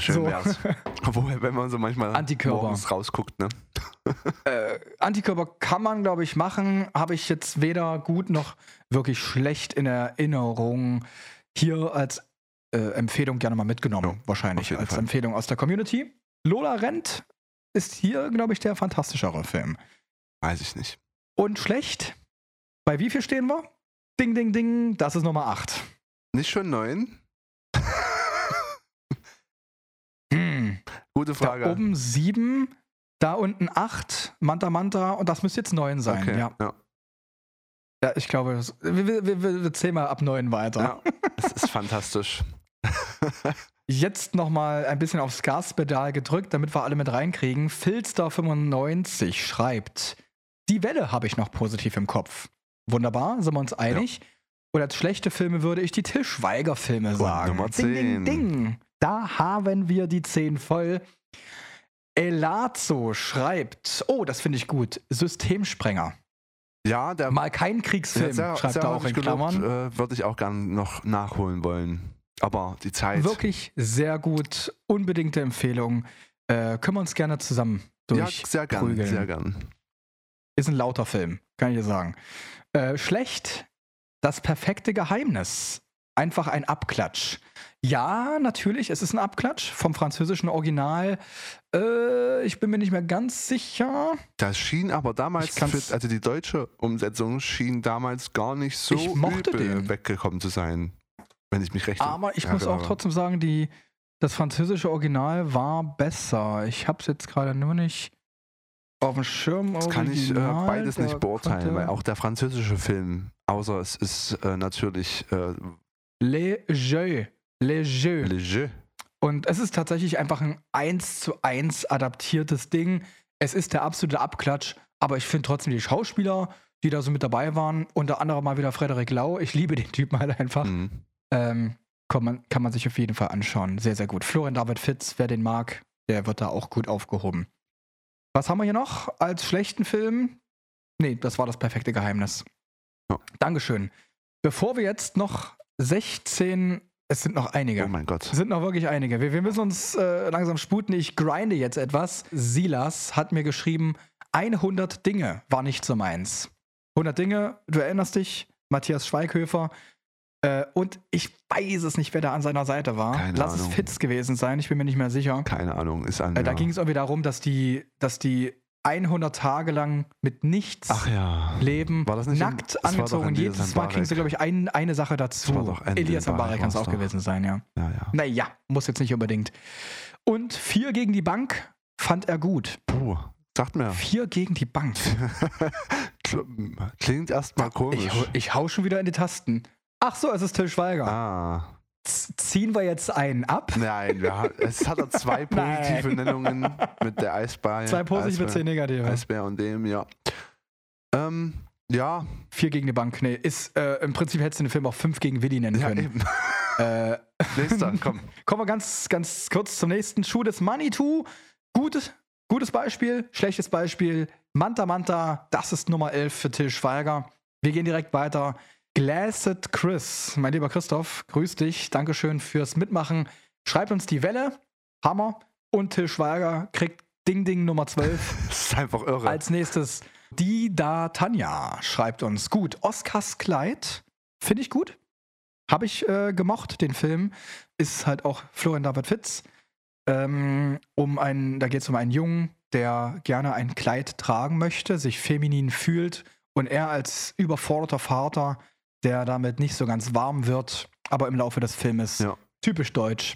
Schön so. wär's. Obwohl, wenn man so manchmal Antikörper. morgens rausguckt, ne? äh, Antikörper kann man, glaube ich, machen. Habe ich jetzt weder gut noch wirklich schlecht in Erinnerung. Hier als äh, Empfehlung gerne mal mitgenommen, oh, wahrscheinlich als Fall. Empfehlung aus der Community. Lola Rent ist hier, glaube ich, der fantastischere Film. Weiß ich nicht. Und schlecht? Bei wie viel stehen wir? Ding, ding, ding, das ist Nummer 8. Nicht schon 9? Gute Frage. Da oben 7, da unten 8, Manta Manta und das müsste jetzt 9 sein. okay. Ja. ja. ja, ich glaube, das- wir, wir, wir, zählen mal ab 9 weiter. Ja, das ist fantastisch. Jetzt nochmal ein bisschen aufs Gaspedal gedrückt, damit wir alle mit reinkriegen. Filster95 schreibt, die Welle habe ich noch positiv im Kopf. Wunderbar, sind wir uns einig. Und als schlechte Filme würde ich die Till Schweiger-Filme sagen. Nummer Ding, ding, 10. ding. Da haben wir die 10 voll. Elazo schreibt, oh, das finde ich gut, Systemsprenger. Ja, der Mal kein Kriegsfilm, ja, sehr, schreibt sehr er auch in gelobt, Klammern. Äh, Würde ich auch gern noch nachholen wollen. Aber die Zeit. Wirklich sehr gut, unbedingte Empfehlung. Äh, können wir uns gerne zusammen Ja, durch. sehr gern, prügeln. sehr gern. Ist ein lauter Film, kann ich dir sagen. Äh, schlecht, das perfekte Geheimnis. Einfach ein Abklatsch. Ja, natürlich, es ist ein Abklatsch vom französischen Original. Äh, ich bin mir nicht mehr ganz sicher. Das schien aber damals, für, also die deutsche Umsetzung schien damals gar nicht so Ich mochte übel den. weggekommen zu sein. Wenn ich mich recht Aber ich muss auch erinnere. trotzdem sagen, die, das französische Original war besser. Ich habe es jetzt gerade nur nicht auf dem Schirm. Das kann ich äh, beides nicht beurteilen, konnte- weil auch der französische Film, außer es ist äh, natürlich äh, Les Les Jeux. Le Jeu. Und es ist tatsächlich einfach ein 1 zu 1 adaptiertes Ding. Es ist der absolute Abklatsch, aber ich finde trotzdem die Schauspieler, die da so mit dabei waren, unter anderem mal wieder Frederik Lau. Ich liebe den Typen halt einfach. Mhm. Ähm, kann, man, kann man sich auf jeden Fall anschauen. Sehr, sehr gut. Florian David Fitz, wer den mag, der wird da auch gut aufgehoben. Was haben wir hier noch als schlechten Film? Nee, das war das perfekte Geheimnis. Ja. Dankeschön. Bevor wir jetzt noch 16, es sind noch einige. Oh mein Gott. Es sind noch wirklich einige. Wir, wir müssen uns äh, langsam sputen. Ich grinde jetzt etwas. Silas hat mir geschrieben, 100 Dinge war nicht so meins. 100 Dinge, du erinnerst dich, Matthias Schweighöfer. Äh, und ich weiß es nicht, wer da an seiner Seite war. Keine Lass Ahnung. es Fitz gewesen sein, ich bin mir nicht mehr sicher. Keine Ahnung, ist an. Äh, da ja. ging es irgendwie darum, dass die, dass die 100 Tage lang mit nichts Ach ja. leben, War das nicht im- nackt doch angezogen. jedes Mal kriegen sie, glaube ich, ein, eine Sache dazu. Elias Mbarek kann es auch gewesen sein, ja. Ja, ja. Naja, muss jetzt nicht unbedingt. Und vier gegen die Bank fand er gut. Puh, sagt mir. Vier gegen die Bank. Klingt erstmal komisch. Ich, hau- ich hau schon wieder in die Tasten. Ach so, es ist Till Schweiger. ah. Ziehen wir jetzt einen ab? Nein, hat, es hat er zwei positive. Nennungen mit der Eisbär. Zwei positive, Eisbär, zehn negative. Eisbär und dem, ja. Ähm, ja, Vier gegen die Bank. Nee, ist, äh, im Prinzip hättest du den Film auch fünf gegen Willi nennen ja können. eben. Äh, Nächster, komm. kommen wir ganz, ganz kurz zum nächsten Schuh des Manitou. Gutes, gutes Beispiel, schlechtes Beispiel. Manta Manta, das ist Nummer 11 für Till Schweiger. Wir gehen direkt weiter. Glassed Chris, mein lieber Christoph, grüß dich. Dankeschön fürs Mitmachen. Schreibt uns die Welle. Hammer. Und Till Schweiger kriegt Ding Ding Nummer 12. Das ist einfach irre. Als nächstes die da Tanja schreibt uns. Gut, Oscars Kleid finde ich gut. Habe ich äh, gemocht, den Film. Ist halt auch Florian David Fitz. Ähm, um einen, da geht es um einen Jungen, der gerne ein Kleid tragen möchte, sich feminin fühlt und er als überforderter Vater, der damit nicht so ganz warm wird, aber im Laufe des Filmes Ja. typisch deutsch.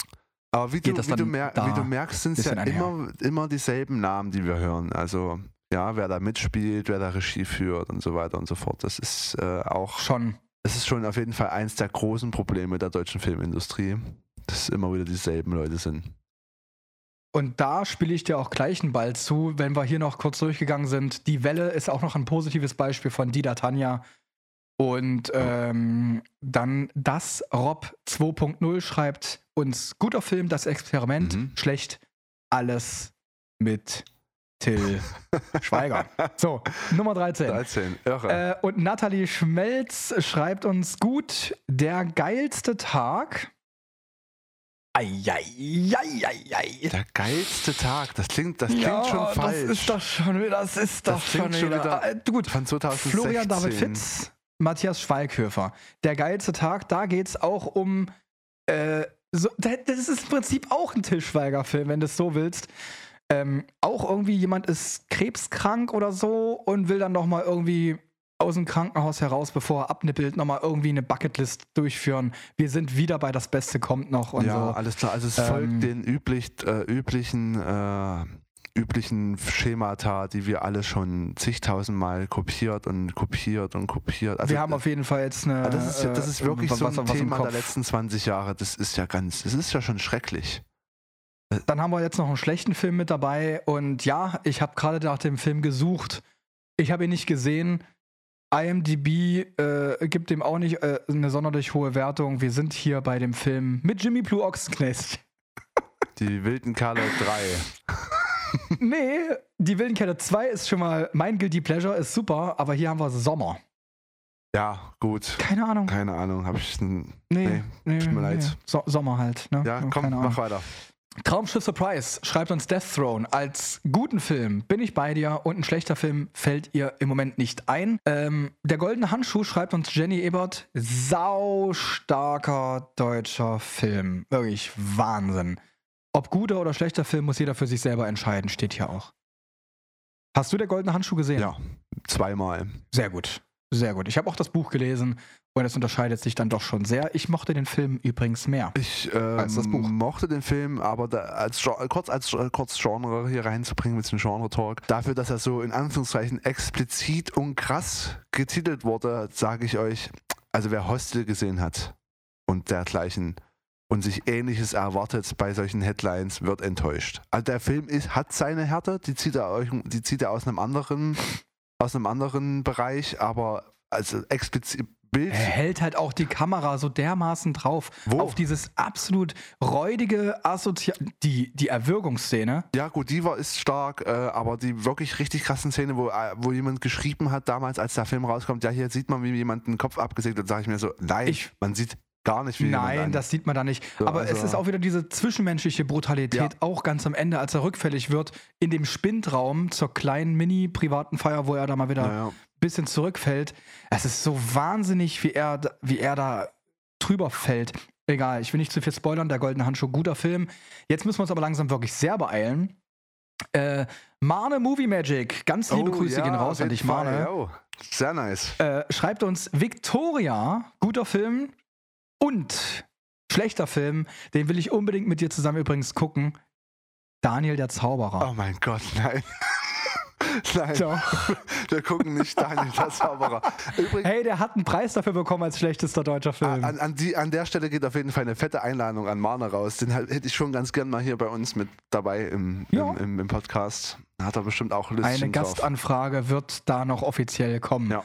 Aber wie du, wie, du mer wie du merkst, sind es ja einher. immer, immer dieselben Namen, die wir hören. Also, ja, wer da mitspielt, wer da Regie führt und so weiter und so fort. Das ist äh, auch, Schon. das ist schon auf jeden Fall eins der großen Probleme der deutschen Filmindustrie, dass es immer wieder dieselben Leute sind. Und da spiele ich dir auch gleich einen Ball zu, wenn wir hier noch kurz durchgegangen sind. Die Welle ist auch noch ein positives Beispiel von Dida Tanja. Und ähm, dann das Rob 2.0 schreibt uns guter Film, das Experiment, Mhm. schlecht, alles mit Till Schweiger. So, Nummer 13. 13, irre. Äh, und Nathalie Schmelz schreibt uns gut, der geilste Tag. Eieieiei. der geilste Tag, das klingt, das klingt ja, schon falsch. Das ist doch schon wieder, das ist doch Das schon schon wieder. wieder Äh, gut, von 2016. Florian David Fitz, Matthias Schweighöfer. Der geilste Tag, da geht es auch um. Äh, so, da- das ist im Prinzip auch ein Til Schweiger-Film, wenn du es so willst. Ähm, auch irgendwie jemand ist krebskrank oder so und will dann nochmal irgendwie aus dem Krankenhaus heraus, bevor er abnippelt, nochmal irgendwie eine Bucketlist durchführen. Wir sind wieder bei das Beste kommt noch und ja, so. alles klar. Also es Ähm, folgt den üblich, äh, üblichen, äh, üblichen Schemata, die wir alle schon zigtausendmal kopiert und kopiert und kopiert. Also, wir haben auf jeden Fall jetzt eine. Ah, das ist, ja- das ist äh, wirklich so ein was Thema der letzten 20 Jahre. Das ist ja ganz, das ist ja schon schrecklich. Dann haben wir jetzt noch einen schlechten Film mit dabei. Und ja, ich habe gerade nach dem Film gesucht. Ich habe ihn nicht gesehen. IMDb äh, gibt dem auch nicht äh, eine sonderlich hohe Wertung. Wir sind hier bei dem Film mit Jimmy Blue Ochsenknecht. Die wilden Kerle 3. nee, die Wilden Kerle 2 ist schon mal mein Guilty Pleasure, ist super, aber hier haben wir Sommer. Ja, gut. Keine Ahnung. Keine Ahnung, habe ich. n- Nee, nee, tut mir nee. leid. So Sommer halt. Ne? Ja, komm, mach weiter. Traumschiff Surprise schreibt uns Death Throne. Als guten Film bin ich bei dir und ein schlechter Film fällt ihr im Moment nicht ein. Ähm, der Goldene Handschuh schreibt uns Jenny Ebert. Sau starker deutscher Film. Wirklich Wahnsinn. Ob guter oder schlechter Film muss jeder für sich selber entscheiden, steht hier auch. Hast du der Goldene Handschuh gesehen? Ja, zweimal. Sehr gut. Sehr gut. Ich habe auch das Buch gelesen und es unterscheidet sich dann doch schon sehr. Ich mochte den Film übrigens mehr. Ich ähm, Als das Buch. mochte den Film, aber da, als, kurz als äh, kurz Genre hier reinzubringen mit dem Genre-Talk, dafür, dass er so in Anführungszeichen explizit und krass getitelt wurde, sage ich euch, also wer Hostel gesehen hat und dergleichen und sich ähnliches erwartet bei solchen Headlines, wird enttäuscht. Also der Film ist, hat seine Härte, die zieht er euch, die zieht er aus einem anderen, aus einem anderen Bereich, aber also explizit Bild. Er hält halt auch die Kamera so dermaßen drauf. Wo? Auf dieses absolut räudige Assozial... Die, die Erwürgungsszene. Ja, gut, die war ist stark, äh, aber die wirklich richtig krassen Szene, wo, äh, wo jemand geschrieben hat damals, als der Film rauskommt, ja, hier sieht man, wie jemand den Kopf abgesägt hat, sage ich mir so, nein, Ich- man sieht gar nicht, wie Nein, das sieht man da nicht. So, Aber es also- ist auch wieder diese zwischenmenschliche Brutalität, Ja. auch ganz am Ende, als er rückfällig wird, in dem Spindraum zur kleinen Mini-privaten Feier, wo er da mal wieder Ja, ja. bisschen zurückfällt. Es ist so wahnsinnig, wie er, da- wie er da drüber fällt. Egal, ich will nicht zu viel spoilern. Der Goldene Handschuh, guter Film. Jetzt müssen wir uns aber langsam wirklich sehr beeilen. Äh, Marne Movie Magic, ganz liebe Oh, Grüße ja, gehen raus an dich, Fall, Marne. yo. Sehr nice. Äh, schreibt uns Victoria, guter Film und schlechter Film, den will ich unbedingt mit dir zusammen übrigens gucken. Daniel der Zauberer. Oh mein Gott, nein. nein, Doch. wir gucken nicht Daniel der Zauberer. Übrigens, Hey, der hat einen Preis dafür bekommen als schlechtester deutscher Film. an, an, die, an der Stelle geht auf jeden Fall eine fette Einladung an Marner raus. Den hätte ich schon ganz gern mal hier bei uns mit dabei im, Ja. im, im, im Podcast. Hat er bestimmt auch Lust Eine drauf. Gastanfrage wird da noch offiziell kommen. Ja.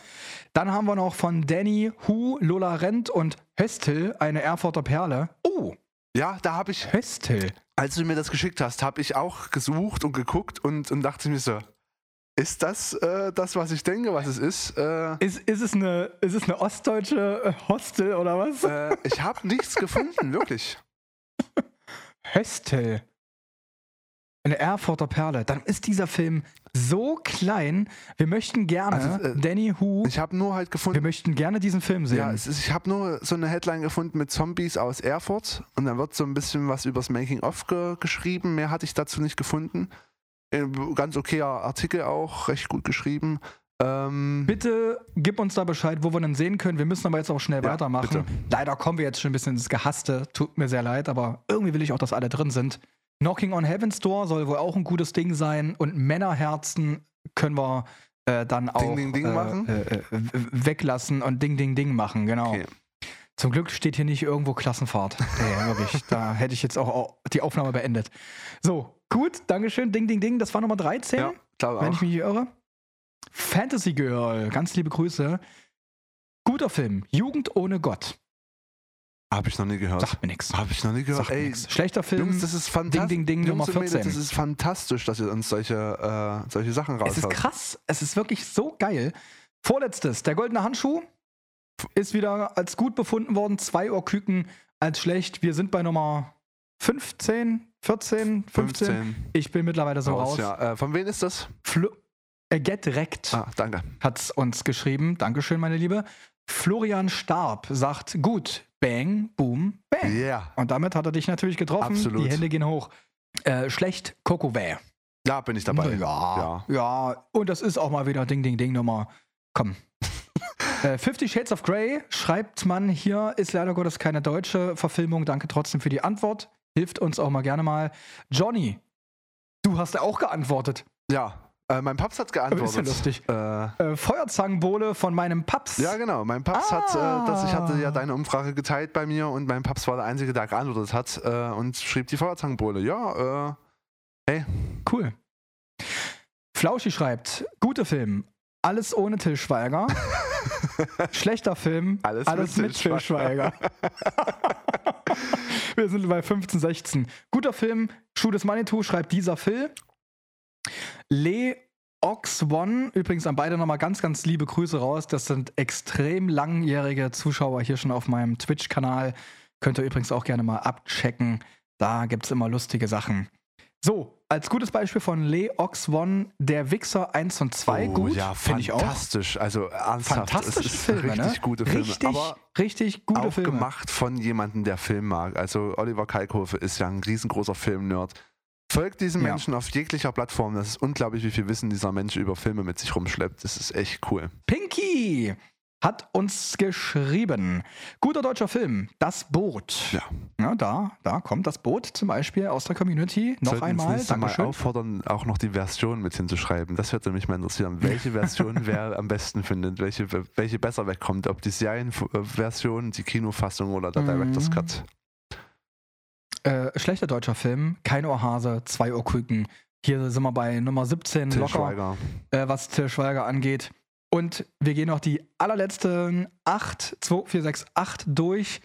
Dann haben wir noch von Danny, Hu, Lola Rent und Höstel eine Erfurter Perle. Oh, Ja, da habe ich, Höstel. als du mir das geschickt hast, habe ich auch gesucht und geguckt und, und dachte mir so, ist das äh, das, was ich denke, was es ist? Äh, Ist, ist, es, eine, ist es eine ostdeutsche äh, Hostel oder was? äh, ich habe nichts gefunden, wirklich. Höstel. Eine Erfurter Perle. Dann ist dieser Film so klein. Wir möchten gerne, Also, äh, Danny Hu, Ich habe nur halt wir gefunden, möchten gerne diesen Film sehen. ja, ist, ich habe nur so eine Headline gefunden mit Zombies aus Erfurt und dann wird so ein bisschen was übers Making-of ge geschrieben. Mehr hatte ich dazu nicht gefunden. Äh, Ganz okayer Artikel auch, recht gut geschrieben. Ähm, Bitte gib uns da Bescheid, wo wir den sehen können. Wir müssen aber jetzt auch schnell Ja, weitermachen. bitte. Leider kommen wir jetzt schon ein bisschen ins Gehasste. Tut mir sehr leid, aber irgendwie will ich auch, dass alle drin sind. Knocking on Heaven's Door soll wohl auch ein gutes Ding sein und Männerherzen können wir äh, dann auch Ding, Ding äh, machen? Äh, äh, weglassen und Ding Ding Ding machen, genau. Okay. Zum Glück steht hier nicht irgendwo Klassenfahrt. Nee, wirklich. Da hätte ich jetzt auch au- die Aufnahme beendet. So, gut, Dankeschön. Ding Ding Ding, das war Nummer 13 Ja, wenn auch. ich mich nicht irre. Fantasy Girl, ganz liebe Grüße. Guter Film, Jugend ohne Gott. Habe ich noch nie gehört. Sagt mir nichts. Habe ich noch nie gehört. Ey. Schlechter Film. Jungs, das ist fantastisch. Ding, ding, ding, Nummer und Mädels, 14. Das ist fantastisch, dass ihr uns solche, äh, solche Sachen es ist raushaut. krass. Es ist wirklich so geil. Vorletztes, der goldene Handschuh ist wieder als gut befunden worden. Zwei Ohrküken als schlecht. Wir sind bei Nummer 15, 14, 15. 15 Ich bin mittlerweile so raus. raus. Ja. Äh, von wem ist das? Flo äh, Get Rect. Ah, danke. hat's uns geschrieben. Dankeschön, meine Liebe. Florian Starb sagt, gut, bang, boom, bang. Yeah. Und damit hat er dich natürlich getroffen. Absolut. Die Hände gehen hoch. Äh, schlecht, Coco Vä. Ja, bin ich dabei. Ja, ja. Und das ist auch mal wieder Ding, Ding, Ding Nummer. Komm. äh, Fifty Shades of Grey schreibt man hier, ist leider Gottes keine deutsche Verfilmung. Danke trotzdem für die Antwort. Hilft uns auch mal gerne mal. Johnny, du hast ja auch geantwortet. Ja. Äh, mein Paps hat Ist geantwortet. ja lustig. Äh, Äh, Feuerzangenbowle von meinem Paps. ja, genau. Mein Paps hat, Ah. äh, das, ich hatte ja deine Umfrage geteilt bei mir und mein Paps war der Einzige, der geantwortet hat äh, und schrieb die Feuerzangenbowle. Ja, äh, Cool. Flauschi schreibt, guter Film, alles ohne Till Schweiger. Schlechter Film, Alles alles, mit mit, Till Schweiger. Wir sind bei 15, 16. Guter Film, Schuh des Manitou schreibt dieser Phil. Le Ox One, übrigens an beide nochmal ganz, ganz liebe Grüße raus. Das sind extrem langjährige Zuschauer hier schon auf meinem Twitch-Kanal. Könnt ihr übrigens auch gerne mal abchecken. Da gibt es immer lustige Sachen. So, als gutes Beispiel von Le Ox One, der Wichser 1 und 2. oh, gut, ja, finde ich auch. fantastisch. Also ernsthaft, Fantastische Filme, richtig ne? gute Filme. Richtig, aber richtig gute auch Filme. gemacht von jemandem, der Film mag. Also Oliver Kalkofe ist ja ein riesengroßer Filmnerd. Folgt diesem Ja. Menschen auf jeglicher Plattform. Das ist unglaublich, wie viel Wissen dieser Mensch über Filme mit sich rumschleppt. Das ist echt cool. Pinky hat uns geschrieben. Guter deutscher Film, Das Boot. Ja. Ja, da, da kommt das Boot zum Beispiel aus der Community. Noch Sollten einmal, nächstes Mal Dankeschön. auffordern, auch noch die Version mit hinzuschreiben. Das würde mich mal interessieren. Welche Version wer am besten findet, welche, welche besser wegkommt. Ob die Serienversion, die Kinofassung oder der Mhm. Director's Cut. Äh, schlechter deutscher Film, kein Ohrhase, zwei Ohrküken. Hier sind wir bei Nummer 17 Till locker, Schweiger. äh, was Till Schweiger angeht. Und wir gehen noch die allerletzten 8, 2, 4, 6, 8 durch.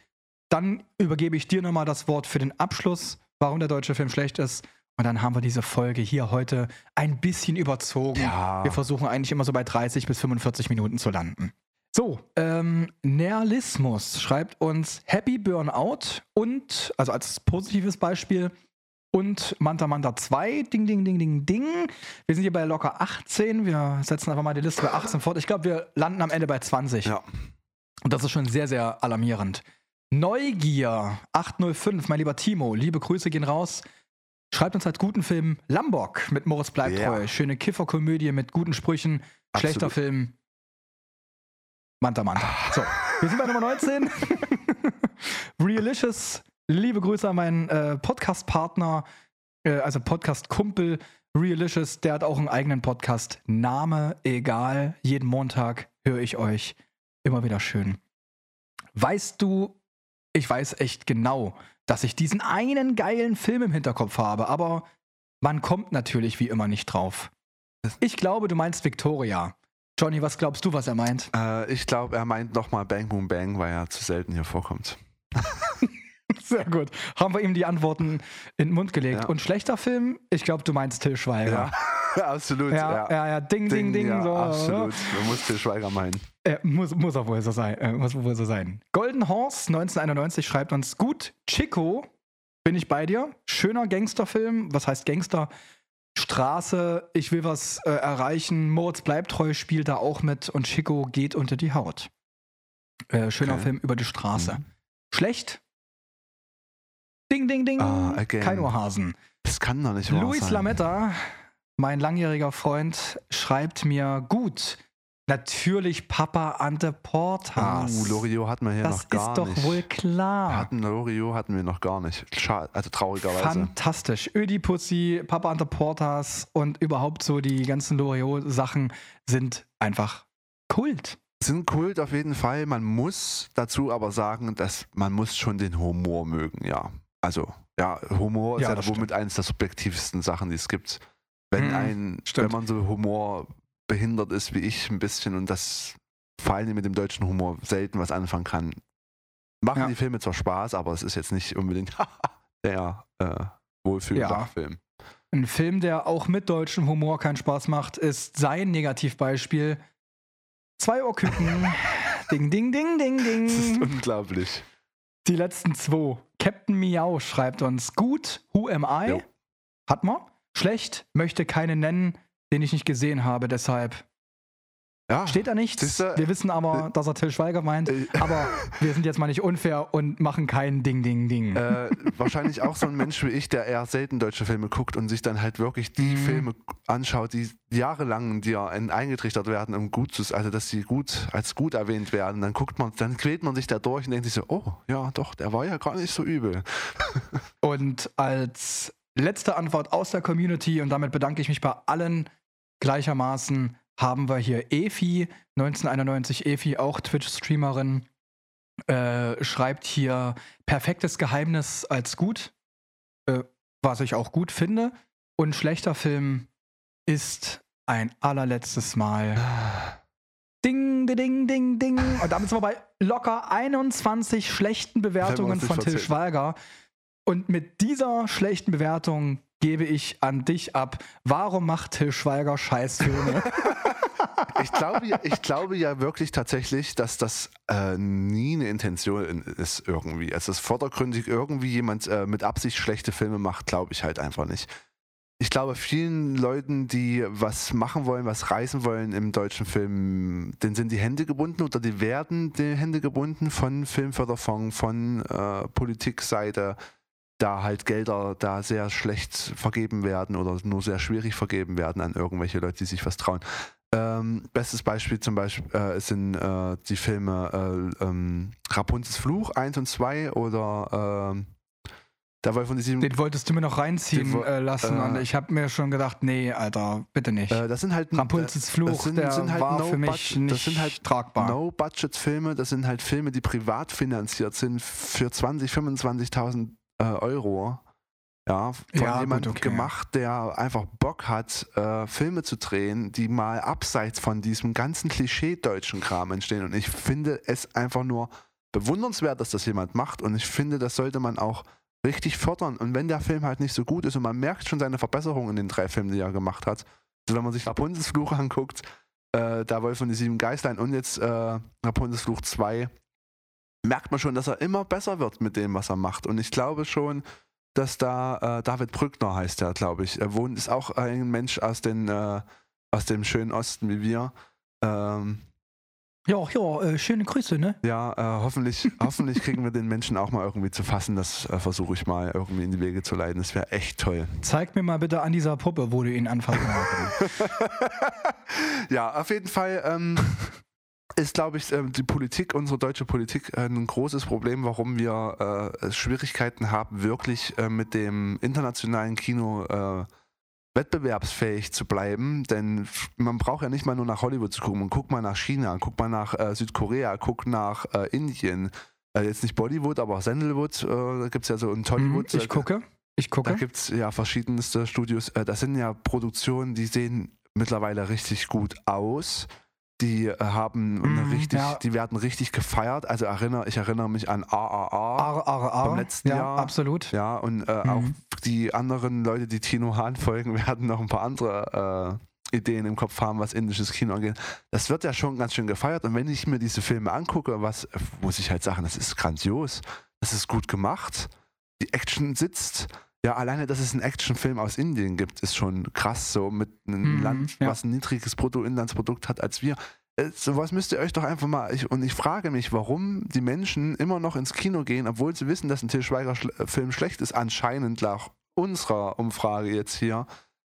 Dann übergebe ich dir nochmal das Wort für den Abschluss, warum der deutsche Film schlecht ist. Und dann haben wir diese Folge hier heute ein bisschen überzogen. Ja. Wir versuchen eigentlich immer so bei 30 bis 45 Minuten zu landen. So, ähm, Nerlismus schreibt uns Happy Burnout und, also als positives Beispiel, und Manta Manta 2, Ding, Ding, Ding, Ding, Ding. Wir sind hier bei locker 18. Wir setzen einfach mal die Liste bei 18 fort. Ich glaube, wir landen am Ende bei 20. Ja. Und das ist schon sehr, sehr alarmierend. Neugier 805, mein lieber Timo, liebe Grüße gehen raus. schreibt uns als guten Film Lambok mit Moritz Bleibtreu. Ja. Schöne Kifferkomödie mit guten Sprüchen. Schlechter Absolut. Film. Manta Manta. So, wir sind bei Nummer 19. Realicious. Liebe Grüße an meinen äh, Podcast-Partner, äh, also Podcast-Kumpel Realicious. Der hat auch einen eigenen Podcast. Name egal. Jeden Montag höre ich euch. Immer wieder schön. Weißt du, ich weiß echt genau, dass ich diesen einen geilen Film im Hinterkopf habe, aber man kommt natürlich wie immer nicht drauf. Ich glaube, du meinst Victoria. Johnny, was glaubst du, was er meint? Äh, ich glaube, er meint nochmal Bang Boom Bang, weil er zu selten hier vorkommt. Sehr gut. Haben wir ihm die Antworten in den Mund gelegt. Ja. Und schlechter Film? Ich glaube, du meinst Till Schweiger. Ja, absolut. Ja, Ja, ja, ding, ding, ding. ja, so, absolut. Man muss Til Schweiger meinen. Äh, muss, muss auch wohl so sein. Äh, muss wohl so sein. Golden Horse 1991 schreibt uns gut. Chico, bin ich bei dir. Schöner Gangsterfilm. Was heißt Gangster? Straße, ich will was äh, erreichen. Moritz bleibt treu, spielt da auch mit und Chico geht unter die Haut. Äh, schöner Okay. Film über die Straße. Mhm. Schlecht? Ding, ding, ding. Again. Kein Ohrhasen. Das kann doch nicht wahr Luis sein. Lametta, mein langjähriger Freund, schreibt mir gut. Natürlich Papa Ante Portas. Oh, Loriot hatten wir hier das noch gar ist doch nicht. wohl Wir klar. hatten Loriot hatten wir noch gar nicht. Schade, also traurigerweise. Fantastisch. Ödipussy, Papa Ante Portas und überhaupt so die ganzen Loriot-Sachen sind einfach Kult. Sind Kult auf jeden Fall. Man muss dazu aber sagen, dass man muss schon den Humor mögen, ja. Also, ja, Humor ist Ja, das womit eines der subjektivsten Sachen, die es gibt. Wenn Mhm, ein, stimmt. wenn man so Humor behindert ist wie ich ein bisschen und das vor allem mit dem deutschen Humor selten was anfangen kann, machen Ja. die Filme zwar Spaß, aber es ist jetzt nicht unbedingt der äh, Wohlfühl-Film. Ein Film, der auch mit deutschem Humor keinen Spaß macht, ist sein Negativbeispiel. Zwei Ohrküken. ding, ding, ding, ding, Das ist ding. unglaublich. Die letzten zwei. Captain Miau schreibt uns gut. Who am I? Jo. Hat man. Schlecht. Möchte keinen nennen, den ich nicht gesehen habe. Deshalb Ja, steht da nichts. Siehste, wir wissen aber, dass er Till Schweiger meint. äh, Aber wir sind jetzt mal nicht unfair und machen kein Ding, Ding, Ding. äh, wahrscheinlich auch so ein Mensch wie ich, der eher selten deutsche Filme guckt und sich dann halt wirklich die Mhm. Filme anschaut, die jahrelang dir ein- eingetrichtert werden, um gut zu, also dass sie gut als gut erwähnt werden. Dann guckt man, dann quält man sich da durch und denkt sich so, oh ja, doch, der war ja gar nicht so übel. Und als letzte Antwort aus der Community, und damit bedanke ich mich bei allen gleichermaßen, haben wir hier Efi, 1991 Efi, auch Twitch-Streamerin, äh, schreibt hier perfektes Geheimnis als gut, äh, was ich auch gut finde. Und schlechter Film ist ein allerletztes Mal. Ding, ding, ding, ding, ding. Und damit sind wir bei locker 21 schlechten Bewertungen von Till. Schweiger. Und mit dieser schlechten Bewertung gebe ich an dich ab. Warum macht Till Schweiger Scheißfilme? Ich glaube, ja, ich glaube ja wirklich tatsächlich, dass das äh, nie eine Intention in- ist irgendwie. Also dass vordergründig irgendwie jemand äh, mit Absicht schlechte Filme macht, glaube ich halt einfach nicht. Ich glaube, vielen Leuten, die was machen wollen, was reißen wollen im deutschen Film, denen sind die Hände gebunden oder die werden die Hände gebunden von Filmförderfonds, von äh, Politikseite, da halt Gelder da sehr schlecht vergeben werden oder nur sehr schwierig vergeben werden an irgendwelche Leute, die sich was trauen. Ähm, bestes Beispiel zum Beispiel äh, sind äh, die Filme äh, ähm, Rapunzels Fluch 1 und 2 oder ähm, der Wolf von die sieben. Den wolltest du mir noch reinziehen äh, lassen. äh, und ich habe mir schon gedacht, nee, Alter, bitte nicht. Äh, das sind halt Rapunzels Fluch, das sind, der sind halt war no für mich nicht das sind halt tragbar. No-Budget-Filme, das sind halt Filme, die privat finanziert sind für 20, 25.000 äh, Euro. Ja, von Ja, jemandem okay. gemacht, der einfach Bock hat, äh, Filme zu drehen, die mal abseits von diesem ganzen Klischee-deutschen Kram entstehen. Und ich finde es einfach nur bewundernswert, dass das jemand macht. Und ich finde, das sollte man auch richtig fördern. Und wenn der Film halt nicht so gut ist und man merkt schon seine Verbesserungen in den drei Filmen, die er gemacht hat, also wenn man sich Rapunzels Fluch anguckt, äh, der Wolf und die sieben Geißlein und jetzt äh, Rapunzels Fluch 2, merkt man schon, dass er immer besser wird mit dem, was er macht. Und ich glaube schon, dass da äh, David Brückner heißt er, glaube ich. Er wohnt, ist auch ein Mensch aus, den, äh, aus dem schönen Osten wie wir. Ähm, Ja, ja, äh, schöne Grüße, ne? Ja, äh, hoffentlich, hoffentlich kriegen wir den Menschen auch mal irgendwie zu fassen. Das äh, versuche ich mal irgendwie in die Wege zu leiten. Das wäre echt toll. Zeig mir mal bitte an dieser Puppe, wo du ihn anfassen hast. ja, auf jeden Fall ähm, ist, glaube ich, ähm, die Politik, unsere deutsche Politik, äh, ein großes Problem, warum wir äh, Schwierigkeiten haben, wirklich äh, mit dem internationalen Kino äh, wettbewerbsfähig zu bleiben, denn man braucht ja nicht mal nur nach Hollywood zu gucken, man guckt mal nach China, guckt mal nach Südkorea, guckt nach Indien, jetzt nicht Bollywood, aber auch Sandalwood, da gibt es ja so ein Tollywood. Mhm, ich gucke, ich gucke. Da gibt es ja verschiedenste Studios, das sind ja Produktionen, die sehen mittlerweile richtig gut aus. Die äh, haben Mhm, richtig, ja. die werden richtig gefeiert. Also erinnere, ich erinnere mich an AAA ar. vom letzten ja, Jahr. absolut. Ja, und äh, Mhm. auch die anderen Leute, die Tino Hahn folgen, werden noch ein paar andere äh, Ideen im Kopf haben, was indisches Kino angeht. Das wird ja schon ganz schön gefeiert. Und wenn ich mir diese Filme angucke, was muss ich halt sagen, das ist grandios. Das ist gut gemacht. Die Action sitzt. Ja, alleine, dass es einen Actionfilm aus Indien gibt, ist schon krass. So mit einem Mhm, Land, ja. was ein niedriges Bruttoinlandsprodukt hat als wir. Äh, Sowas müsst ihr euch doch einfach mal. Ich, und ich frage mich, warum die Menschen immer noch ins Kino gehen, obwohl sie wissen, dass ein Til Schweiger-Film schlecht ist, anscheinend nach unserer Umfrage jetzt hier.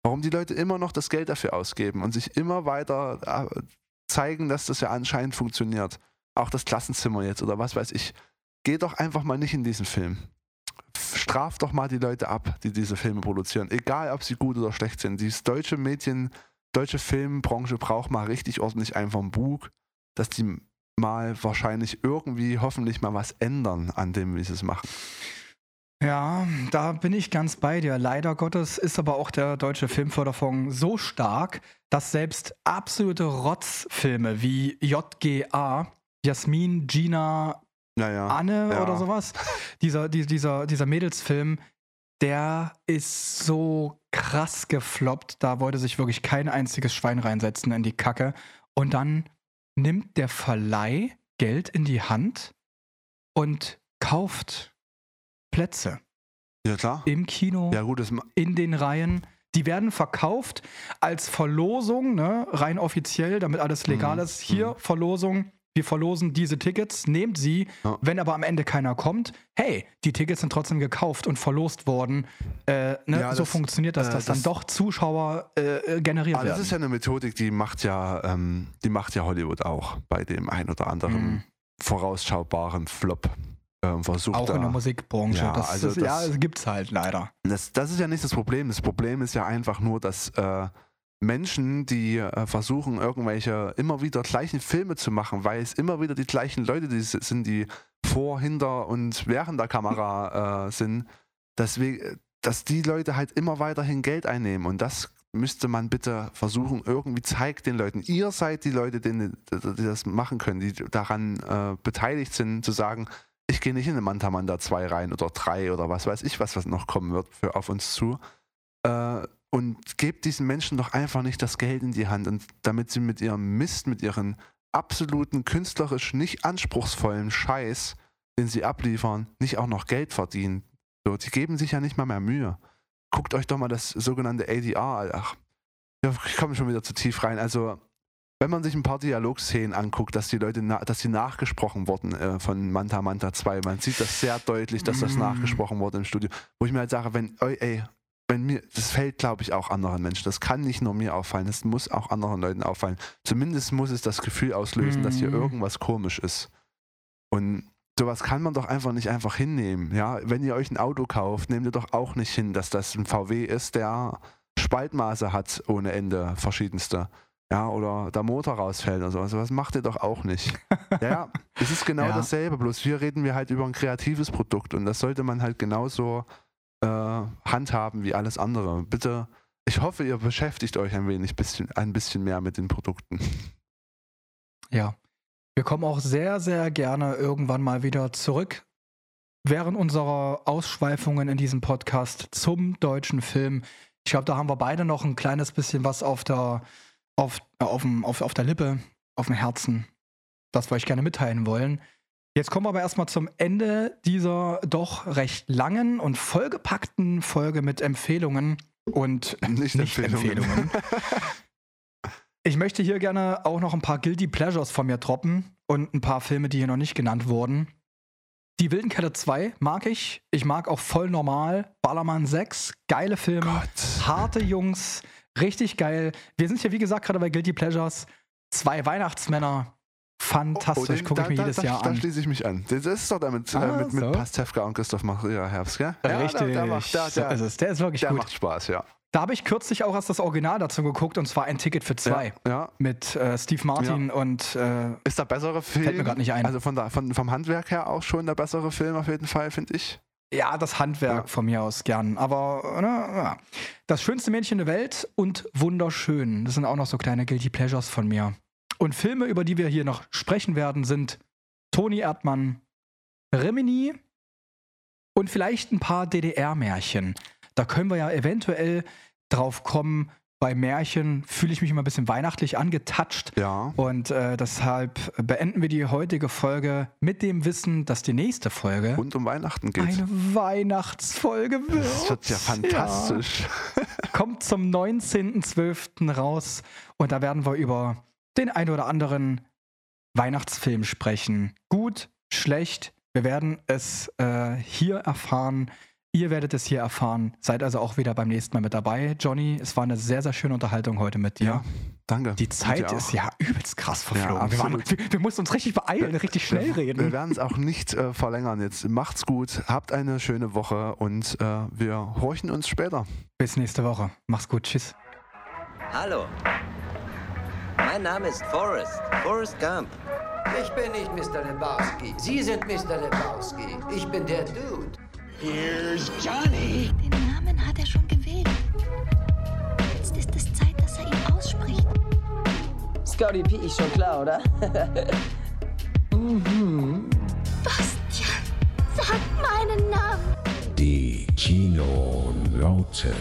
Warum die Leute immer noch das Geld dafür ausgeben und sich immer weiter äh, zeigen, dass das ja anscheinend funktioniert. Auch das Klassenzimmer jetzt oder was weiß ich. Geh doch einfach mal nicht in diesen Film. Straf doch mal die Leute ab, die diese Filme produzieren. Egal, ob sie gut oder schlecht sind. Die deutsche Medien, deutsche Filmbranche braucht mal richtig ordentlich einfach einen Bug, dass die mal wahrscheinlich irgendwie hoffentlich mal was ändern an dem, wie sie es machen. Ja, da bin ich ganz bei dir. Leider Gottes ist aber auch der deutsche Filmförderfonds so stark, dass selbst absolute Rotzfilme wie JGA, Jasmin, Gina, Naja. Anne ja. oder sowas, dieser, die- dieser, dieser Mädelsfilm, der ist so krass gefloppt. Da wollte sich wirklich kein einziges Schwein reinsetzen in die Kacke. Und dann nimmt der Verleih Geld in die Hand und kauft Plätze Ja, klar. im Kino, Ja, gut, in den Reihen. Die werden verkauft als Verlosung, ne, rein offiziell, damit alles legal Mhm, ist. Hier, Verlosung, wir verlosen diese Tickets, nehmt sie. Ja. Wenn aber am Ende keiner kommt, hey, die Tickets sind trotzdem gekauft und verlost worden. Äh, ne, Ja, so das- funktioniert das, äh, dass dann das- doch Zuschauer äh, generiert Aber das werden. ist ja eine Methodik, die macht ja, ähm, die macht ja Hollywood auch bei dem ein oder anderen Mhm. vorausschaubaren Flop. Ähm, versucht Auch da, in der Musikbranche. Ja, das also das- ja, es gibt's halt leider. Das, das ist ja nicht das Problem. Das Problem ist ja einfach nur, dass äh, Menschen, die äh, versuchen, irgendwelche immer wieder gleichen Filme zu machen, weil es immer wieder die gleichen Leute die sind, die vor, hinter und während der Kamera äh, sind, deswegen, dass die Leute halt immer weiterhin Geld einnehmen. Und das müsste man bitte versuchen, irgendwie zeigt den Leuten, ihr seid die Leute, die, die das machen können, die daran äh, beteiligt sind, zu sagen, ich gehe nicht in eine Manta Manta 2 rein oder 3 oder was weiß ich, was, was noch kommen wird für auf uns zu. Äh, und gebt diesen Menschen doch einfach nicht das Geld in die Hand, und damit sie mit ihrem Mist, mit ihren absoluten künstlerisch nicht anspruchsvollen Scheiß, den sie abliefern, nicht auch noch Geld verdienen. So, die geben sich ja nicht mal mehr Mühe. Guckt euch doch mal das sogenannte ADR, ach, ja, ich komme schon wieder zu tief rein. Also, wenn man sich ein paar Dialogszenen anguckt, dass die Leute, dass die nachgesprochen wurden äh, von Manta Manta 2, man sieht das sehr deutlich, dass das Mm. nachgesprochen wurde im Studio. Wo ich mir halt sage, wenn, ey, ey wenn mir, das fällt, glaube ich, auch anderen Menschen. Das kann nicht nur mir auffallen, das muss auch anderen Leuten auffallen. Zumindest muss es das Gefühl auslösen, dass hier Mhm. irgendwas komisch ist. Und sowas kann man doch einfach nicht einfach hinnehmen. Ja, wenn ihr euch ein Auto kauft, nehmt ihr doch auch nicht hin, dass das ein VW ist, der Spaltmaße hat ohne Ende, verschiedenste. Ja, oder der Motor rausfällt oder sowas. Sowas macht ihr doch auch nicht. ja, ja, es ist genau Ja. dasselbe, bloß hier reden wir halt über ein kreatives Produkt und das sollte man halt genauso äh, handhaben wie alles andere. Bitte, ich hoffe, ihr beschäftigt euch ein wenig bisschen, ein bisschen mehr mit den Produkten. Ja. Wir kommen auch sehr, sehr gerne irgendwann mal wieder zurück während unserer Ausschweifungen in diesem Podcast zum deutschen Film. Ich glaube, da haben wir beide noch ein kleines bisschen was auf der, auf, äh, auf, dem, auf, auf der Lippe, auf dem Herzen, das wir euch gerne mitteilen wollen. Jetzt kommen wir aber erstmal zum Ende dieser doch recht langen und vollgepackten Folge mit Empfehlungen und Nicht Nicht-Empfehlungen. Ich möchte hier gerne auch noch ein paar Guilty Pleasures von mir droppen und ein paar Filme, die hier noch nicht genannt wurden. Die Wilden Kette 2 mag ich. Ich mag auch voll normal. Ballermann 6, geile Filme. Gott. Harte Jungs, richtig geil. Wir sind hier, wie gesagt, gerade bei Guilty Pleasures. Zwei Weihnachtsmänner. Fantastisch, den- gucke ich mir da, jedes da, Jahr Da an. schließe ich mich an. Das ist doch damit Ah, äh, mit, mit so. Pastewka und Christoph Maria Herbst, gell? Richtig. der, der macht, der, der, ist es. Der ist wirklich der gut. macht Spaß, ja. Da habe ich kürzlich auch erst das Original dazu geguckt und zwar ein Ticket für zwei. Ja, ja. Mit äh, Steve Martin und äh, Ist der bessere Film. mir grad nicht ein. Also von der, von, vom Handwerk her auch schon der bessere Film auf jeden Fall, finde ich. ja, das Handwerk Ja. von mir aus gern. Aber ne, ja. das schönste Mädchen der Welt und wunderschön. Das sind auch noch so kleine Guilty Pleasures von mir. Und Filme, über die wir hier noch sprechen werden, sind Toni Erdmann, Rimini und vielleicht ein paar DDR-Märchen. Da können wir ja eventuell drauf kommen. Bei Märchen fühle ich mich immer ein bisschen weihnachtlich angetatscht. Ja. Und äh, deshalb beenden wir die heutige Folge mit dem Wissen, dass die nächste Folge Rund um Weihnachten geht. eine Weihnachtsfolge wird. das wird ja fantastisch. Ja. Kommt zum 19.12. raus und da werden wir über den ein oder anderen Weihnachtsfilm sprechen. Gut, schlecht. Wir werden es äh, hier erfahren. Ihr werdet es hier erfahren. Seid also auch wieder beim nächsten Mal mit dabei. Johnny, es war eine sehr, sehr schöne Unterhaltung heute mit dir. Ja, danke. Die Zeit ist ja übelst krass verflogen. Ja, wir, waren, wir, wir mussten uns richtig beeilen, richtig schnell Wir reden. werden es auch nicht äh, verlängern jetzt. Macht's gut, habt eine schöne Woche und äh, wir horchen uns später. Bis nächste Woche. Mach's gut. Tschüss. Hallo. Mein Name ist Forrest. Forrest Gump. Ich bin nicht Mr. Lebowski. Sie sind Mr. Lebowski. Ich bin der Dude. Den Namen hat er schon gewählt. Jetzt ist es Zeit, dass er ihn ausspricht. Scotty P ist schon klar, oder? Bastian, sag meinen Namen. Die Kinonauten.